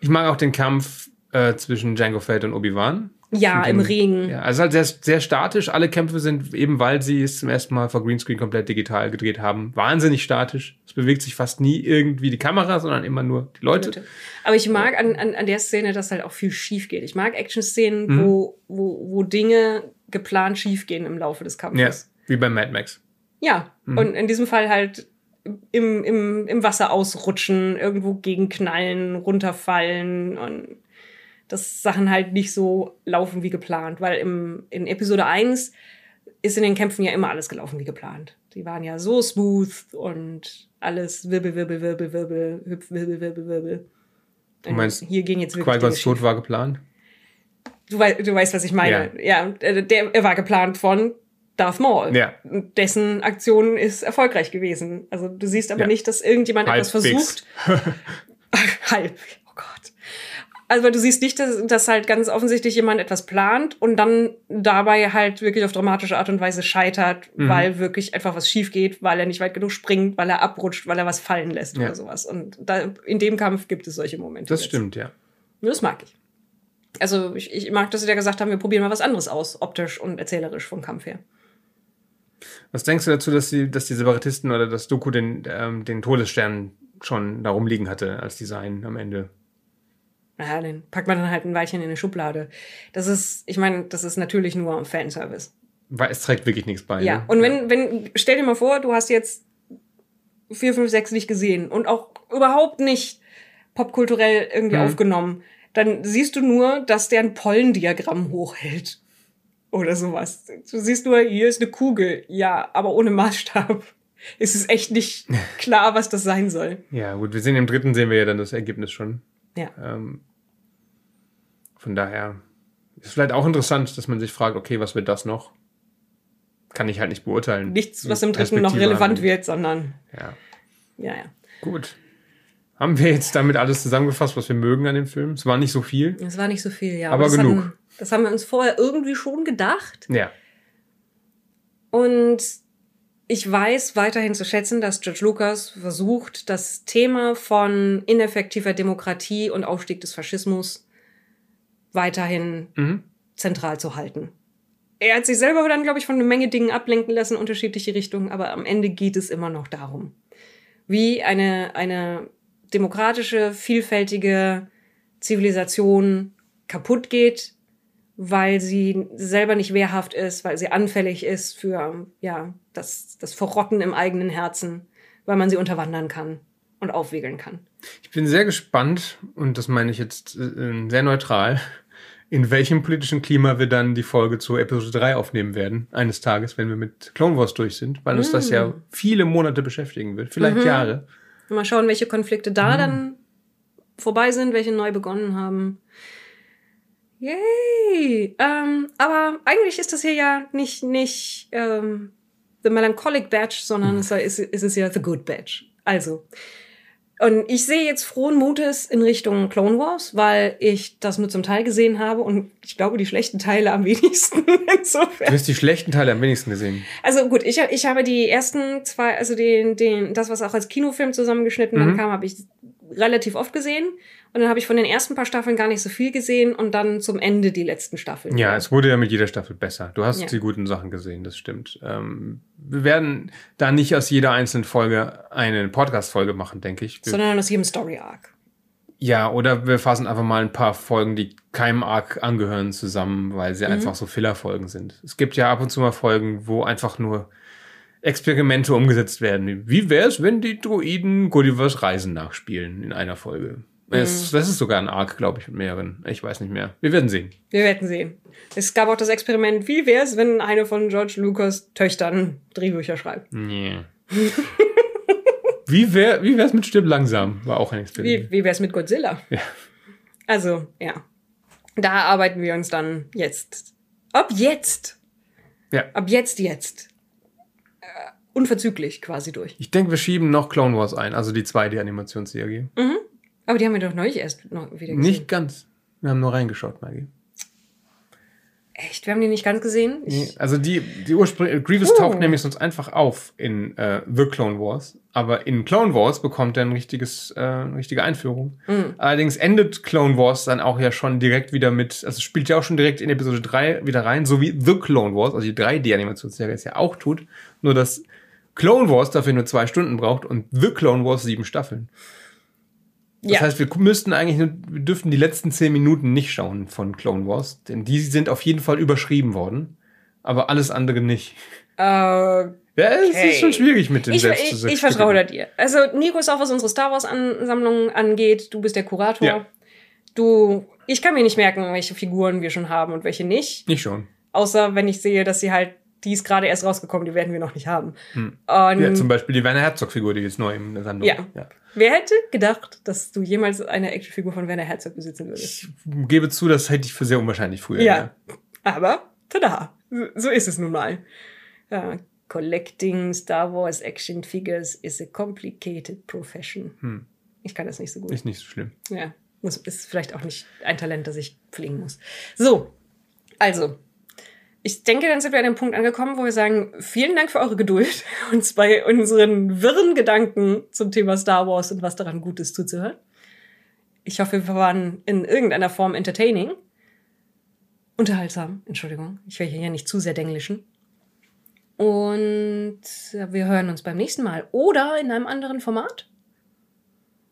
ich mag auch den Kampf äh, zwischen Django Fett und Obi-Wan. Ja, im dem- Regen. Ja, also halt sehr, sehr statisch. Alle Kämpfe sind, eben weil sie es zum ersten Mal vor Greenscreen komplett digital gedreht haben, wahnsinnig statisch. Es bewegt sich fast nie irgendwie die Kamera, sondern immer nur die Leute. Aber ich mag an, an, an der Szene, dass halt auch viel schief geht. Ich mag Action-Szenen, Mhm. wo, wo, wo Dinge geplant schief gehen im Laufe des Ja, Kampfes. wie bei Mad Max. Ja, Mhm. und in diesem Fall halt im, im, im Wasser ausrutschen, irgendwo gegenknallen, runterfallen und dass Sachen halt nicht so laufen wie geplant, weil im, in Episode 1 ist in den Kämpfen ja immer alles gelaufen wie geplant. Die waren ja so smooth und alles wirbel, wirbel, wirbel, wirbel, hüpf, wirbel, wirbel, wirbel. Du meinst, hier gehen jetzt wirklich Qui-Gons. Tod war geplant. Du, wei du weißt, was ich meine. Ja, äh, der, er war geplant von Darth Maul. Ja. Dessen Aktion ist erfolgreich gewesen. Also du siehst aber Ja. nicht, dass irgendjemand etwas Halbwegs. versucht. <laughs> Halb. Oh Gott. Also du siehst nicht, dass, dass halt ganz offensichtlich jemand etwas plant und dann dabei halt wirklich auf dramatische Art und Weise scheitert, Mhm. weil wirklich einfach was schief geht, weil er nicht weit genug springt, weil er abrutscht, weil er was fallen lässt Ja. oder sowas. Und da, in dem Kampf gibt es solche Momente. Das jetzt. stimmt, ja. Das mag ich. Also ich, ich mag, dass sie da gesagt haben, wir probieren mal was anderes aus, optisch und erzählerisch vom Kampf her. Was denkst du dazu, dass die, dass die Separatisten oder das Doku den, ähm, den Todesstern schon da rumliegen hatte als Design am Ende? Naja, den packt man dann halt ein Weilchen in eine Schublade. Das ist, ich meine, das ist natürlich nur Fanservice. Weil es trägt wirklich nichts bei. Ja, ne? und wenn, wenn, stell dir mal vor, du hast jetzt vier, fünf, sechs nicht gesehen und auch überhaupt nicht popkulturell irgendwie Mhm. aufgenommen, dann siehst du nur, dass der ein Pollendiagramm hochhält. Oder sowas. Du siehst nur, hier ist eine Kugel. Ja, aber ohne Maßstab. Es ist echt nicht <laughs> klar, was das sein soll. Ja, gut, wir sehen im dritten sehen wir ja dann das Ergebnis schon. Ja. Ähm, von daher ist vielleicht auch interessant, dass man sich fragt, okay, was wird das noch? Kann ich halt nicht beurteilen. Nichts, was im dritten noch relevant haben. wird, sondern, Ja, ja, ja. gut. Haben wir jetzt damit alles zusammengefasst, was wir mögen an dem Film? Es war nicht so viel. Es war nicht so viel, ja. Aber das genug. Hatten, das haben wir uns vorher irgendwie schon gedacht. Ja. Und ich weiß weiterhin zu schätzen, dass George Lucas versucht, das Thema von ineffektiver Demokratie und Aufstieg des Faschismus weiterhin Mhm. zentral zu halten. Er hat sich selber dann, glaube ich, von einer Menge Dingen ablenken lassen, unterschiedliche Richtungen, aber am Ende geht es immer noch darum, wie eine, eine demokratische, vielfältige Zivilisation kaputt geht, weil sie selber nicht wehrhaft ist, weil sie anfällig ist für ja, das, das Verrotten im eigenen Herzen, weil man sie unterwandern kann und aufwiegeln kann. Ich bin sehr gespannt, und das meine ich jetzt äh, sehr neutral, in welchem politischen Klima wir dann die Folge zu Episode 3 aufnehmen werden, eines Tages, wenn wir mit Clone Wars durch sind, weil uns das ja viele Monate beschäftigen wird, vielleicht Mhm. Jahre. Mal schauen, welche Konflikte da dann vorbei sind, welche neu begonnen haben. Yay! Ähm, aber eigentlich ist das hier ja nicht, nicht ähm, The Melancholic Badge, sondern es ist, ist es ja The Good Badge. Also, Und ich sehe jetzt frohen Mutes in Richtung Clone Wars, weil ich das nur zum Teil gesehen habe und ich glaube, die schlechten Teile am wenigsten <laughs> Du insofern. hast die schlechten Teile am wenigsten gesehen. Also gut, ich, ich habe die ersten zwei, also den, den, das, was auch als Kinofilm zusammengeschnitten dann Mhm. kam, habe ich relativ oft gesehen. Und dann habe ich von den ersten paar Staffeln gar nicht so viel gesehen und dann zum Ende die letzten Staffeln. Ja, es wurde ja mit jeder Staffel besser. Du hast Ja. die guten Sachen gesehen, das stimmt. Ähm, wir werden da nicht aus jeder einzelnen Folge eine Podcast-Folge machen, denke ich. Wir, Sondern aus jedem Story-Arc. ja, oder wir fassen einfach mal ein paar Folgen, die keinem Arc angehören, zusammen, weil Mhm. sie einfach so Filler-Folgen sind. Es gibt ja ab und zu mal Folgen, wo einfach nur Experimente umgesetzt werden. Wie wäre es, wenn die Druiden Gullivers Reisen nachspielen in einer Folge? Mhm. Es, das ist sogar ein Arc, glaube ich, mit mehreren. Ich weiß nicht mehr. Wir werden sehen. Wir werden sehen. Es gab auch das Experiment, wie wäre es, wenn eine von George Lucas Töchtern Drehbücher schreibt? Nee. <laughs> wie wäre wie wär's mit Stirb langsam? War auch ein Experiment. Wie, wie wäre es mit Godzilla? Ja. Also, ja. Da arbeiten wir uns dann jetzt. Ab jetzt. Ja. Ab jetzt, jetzt. Äh, unverzüglich quasi durch. Ich denke, wir schieben noch Clone Wars ein, also die 2D-Animationsserie. Aber die haben wir doch neulich erst noch wieder gesehen. Nicht ganz. Wir haben nur reingeschaut, Maggie. Echt? Wir haben die nicht ganz gesehen? Nee, also die, die ursprüngliche Grievous Oh. taucht nämlich sonst einfach auf in äh, The Clone Wars, aber in Clone Wars bekommt er ein richtiges, äh, eine richtige Einführung. Mhm. Allerdings endet Clone Wars dann auch ja schon direkt wieder mit, also es spielt ja auch schon direkt in Episode 3 wieder rein, so wie The Clone Wars, also die 3D-Animationsserie es ja auch tut, nur dass Clone Wars dafür nur zwei Stunden braucht und The Clone Wars sieben Staffeln. Das ja. heißt, wir müssten eigentlich, nur, wir dürften die letzten zehn Minuten nicht schauen von Clone Wars, denn die sind auf jeden Fall überschrieben worden, aber alles andere nicht. äh, Ja, es Okay. ist schon schwierig mit den ich, ich, Selbst- ich vertraue da dir. Also, Nico ist auch, was unsere Star Wars-Ansammlung angeht. Du bist der Kurator. Ja. Du, ich kann mir nicht merken, welche Figuren wir schon haben und welche nicht. Nicht schon. Außer wenn ich sehe, dass sie halt, die ist gerade erst rausgekommen, die werden wir noch nicht haben. Hm. Ja, zum Beispiel die Werner Herzog-Figur, die jetzt neu in der Sammlung Ja. ja. wer hätte gedacht, dass du jemals eine Actionfigur von Werner Herzog besitzen würdest? Ich gebe zu, das hätte ich für sehr unwahrscheinlich früher. Ja. Aber, tada, so- so ist es nun mal. Ja, collecting Star Wars Action Figures is a complicated profession. Hm. Ich kann das nicht so gut. Ist nicht so schlimm. Ja, muss, ist vielleicht auch nicht ein Talent, das ich pflegen muss. So, also, ich denke, dann sind wir an dem Punkt angekommen, wo wir sagen, vielen Dank für eure Geduld, <laughs> uns bei unseren wirren Gedanken zum Thema Star Wars und was daran gut ist zuzuhören. Ich hoffe, wir waren in irgendeiner Form entertaining. Unterhaltsam, Entschuldigung. Ich will hier nicht zu sehr denglischen. Und wir hören uns beim nächsten Mal. Oder in einem anderen Format.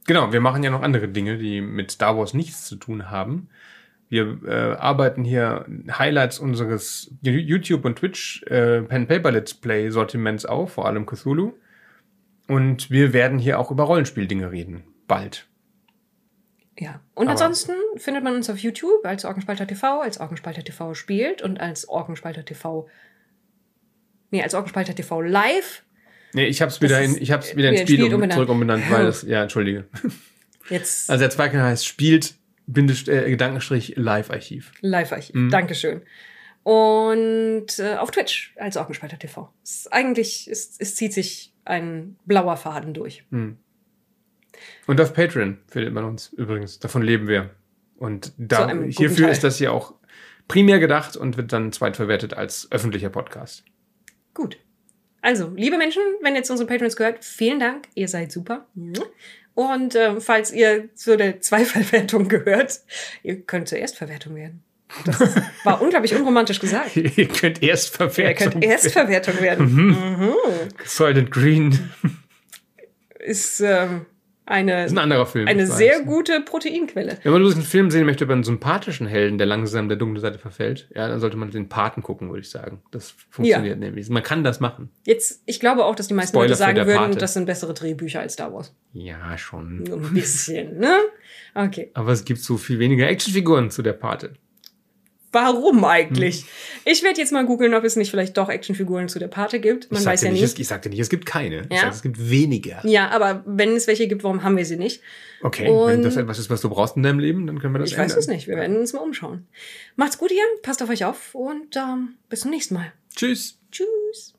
Genau, wir machen ja noch andere Dinge, die mit Star Wars nichts zu tun haben. Wir äh, arbeiten hier Highlights unseres YouTube und Twitch äh, Pen Paper Let's Play Sortiments auf, vor allem Cthulhu. Und wir werden hier auch über Rollenspieldinge reden. Bald. Ja. Und Aber- ansonsten findet man uns auf YouTube als Orgenspalter TV, als Orgenspalter TV spielt und als Orgenspalter TV. Nee, als Orgenspalter TV live. Nee, ich hab's wieder, in, ich hab's wieder ins wieder Spiel, Spiel um, umbenannt. zurück umbenannt, weil das, ja, entschuldige. Jetzt Also der Zweikanal heißt Spielt, Bindestrich, äh, Gedankenstrich, Live-Archiv. Live-Archiv. Mhm. Dankeschön. Und äh, auf Twitch als Orgenspalter TV. Es eigentlich, es, es zieht sich ein blauer Faden durch. Hm. Und auf Patreon findet man uns übrigens. Davon leben wir. Und da, hierfür Teil. ist das hier auch primär gedacht und wird dann zweitverwertet als öffentlicher Podcast. Gut. Also, liebe Menschen, wenn ihr zu unseren Patrons gehört, vielen Dank. Ihr seid super. Und äh, falls ihr zu der <laughs> Zweifelwertung gehört, ihr könnt zur Erstverwertung werden. Das war <laughs> unglaublich unromantisch gesagt. Ihr könnt erst Ihr könnt Erstverwertung werden. Mhm. Soylent Green. Ist ähm, eine, Das ist ein anderer Film. eine ich weiß. sehr gute Proteinquelle. Wenn man einen Film sehen möchte über einen sympathischen Helden, der langsam der dunklen Seite verfällt, ja, dann sollte man den Paten gucken, würde ich sagen. Das funktioniert nämlich. Man kann das machen. Jetzt, ich glaube auch, dass die meisten Spoiler Leute sagen würden, Pate. das sind bessere Drehbücher als Star Wars. Ja, schon. Nur ein bisschen, ne? Okay. Aber es gibt so viel weniger Actionfiguren zu der Pate. Warum eigentlich? Ich werde jetzt mal googeln, ob es nicht vielleicht doch Actionfiguren zu der Pate gibt. Man ich weiß sagte ja nicht. Es, ich sagte nicht, es gibt keine. Ich Ja? sagte, es gibt weniger. Ja, aber wenn es welche gibt, warum haben wir sie nicht? Okay, Und- wenn das etwas ist, was du brauchst in deinem Leben, dann können wir das Ich ändern. weiß es nicht. Wir werden uns mal umschauen. Macht's gut, ihr. Passt auf euch auf und ähm, bis zum nächsten Mal. Tschüss. Tschüss.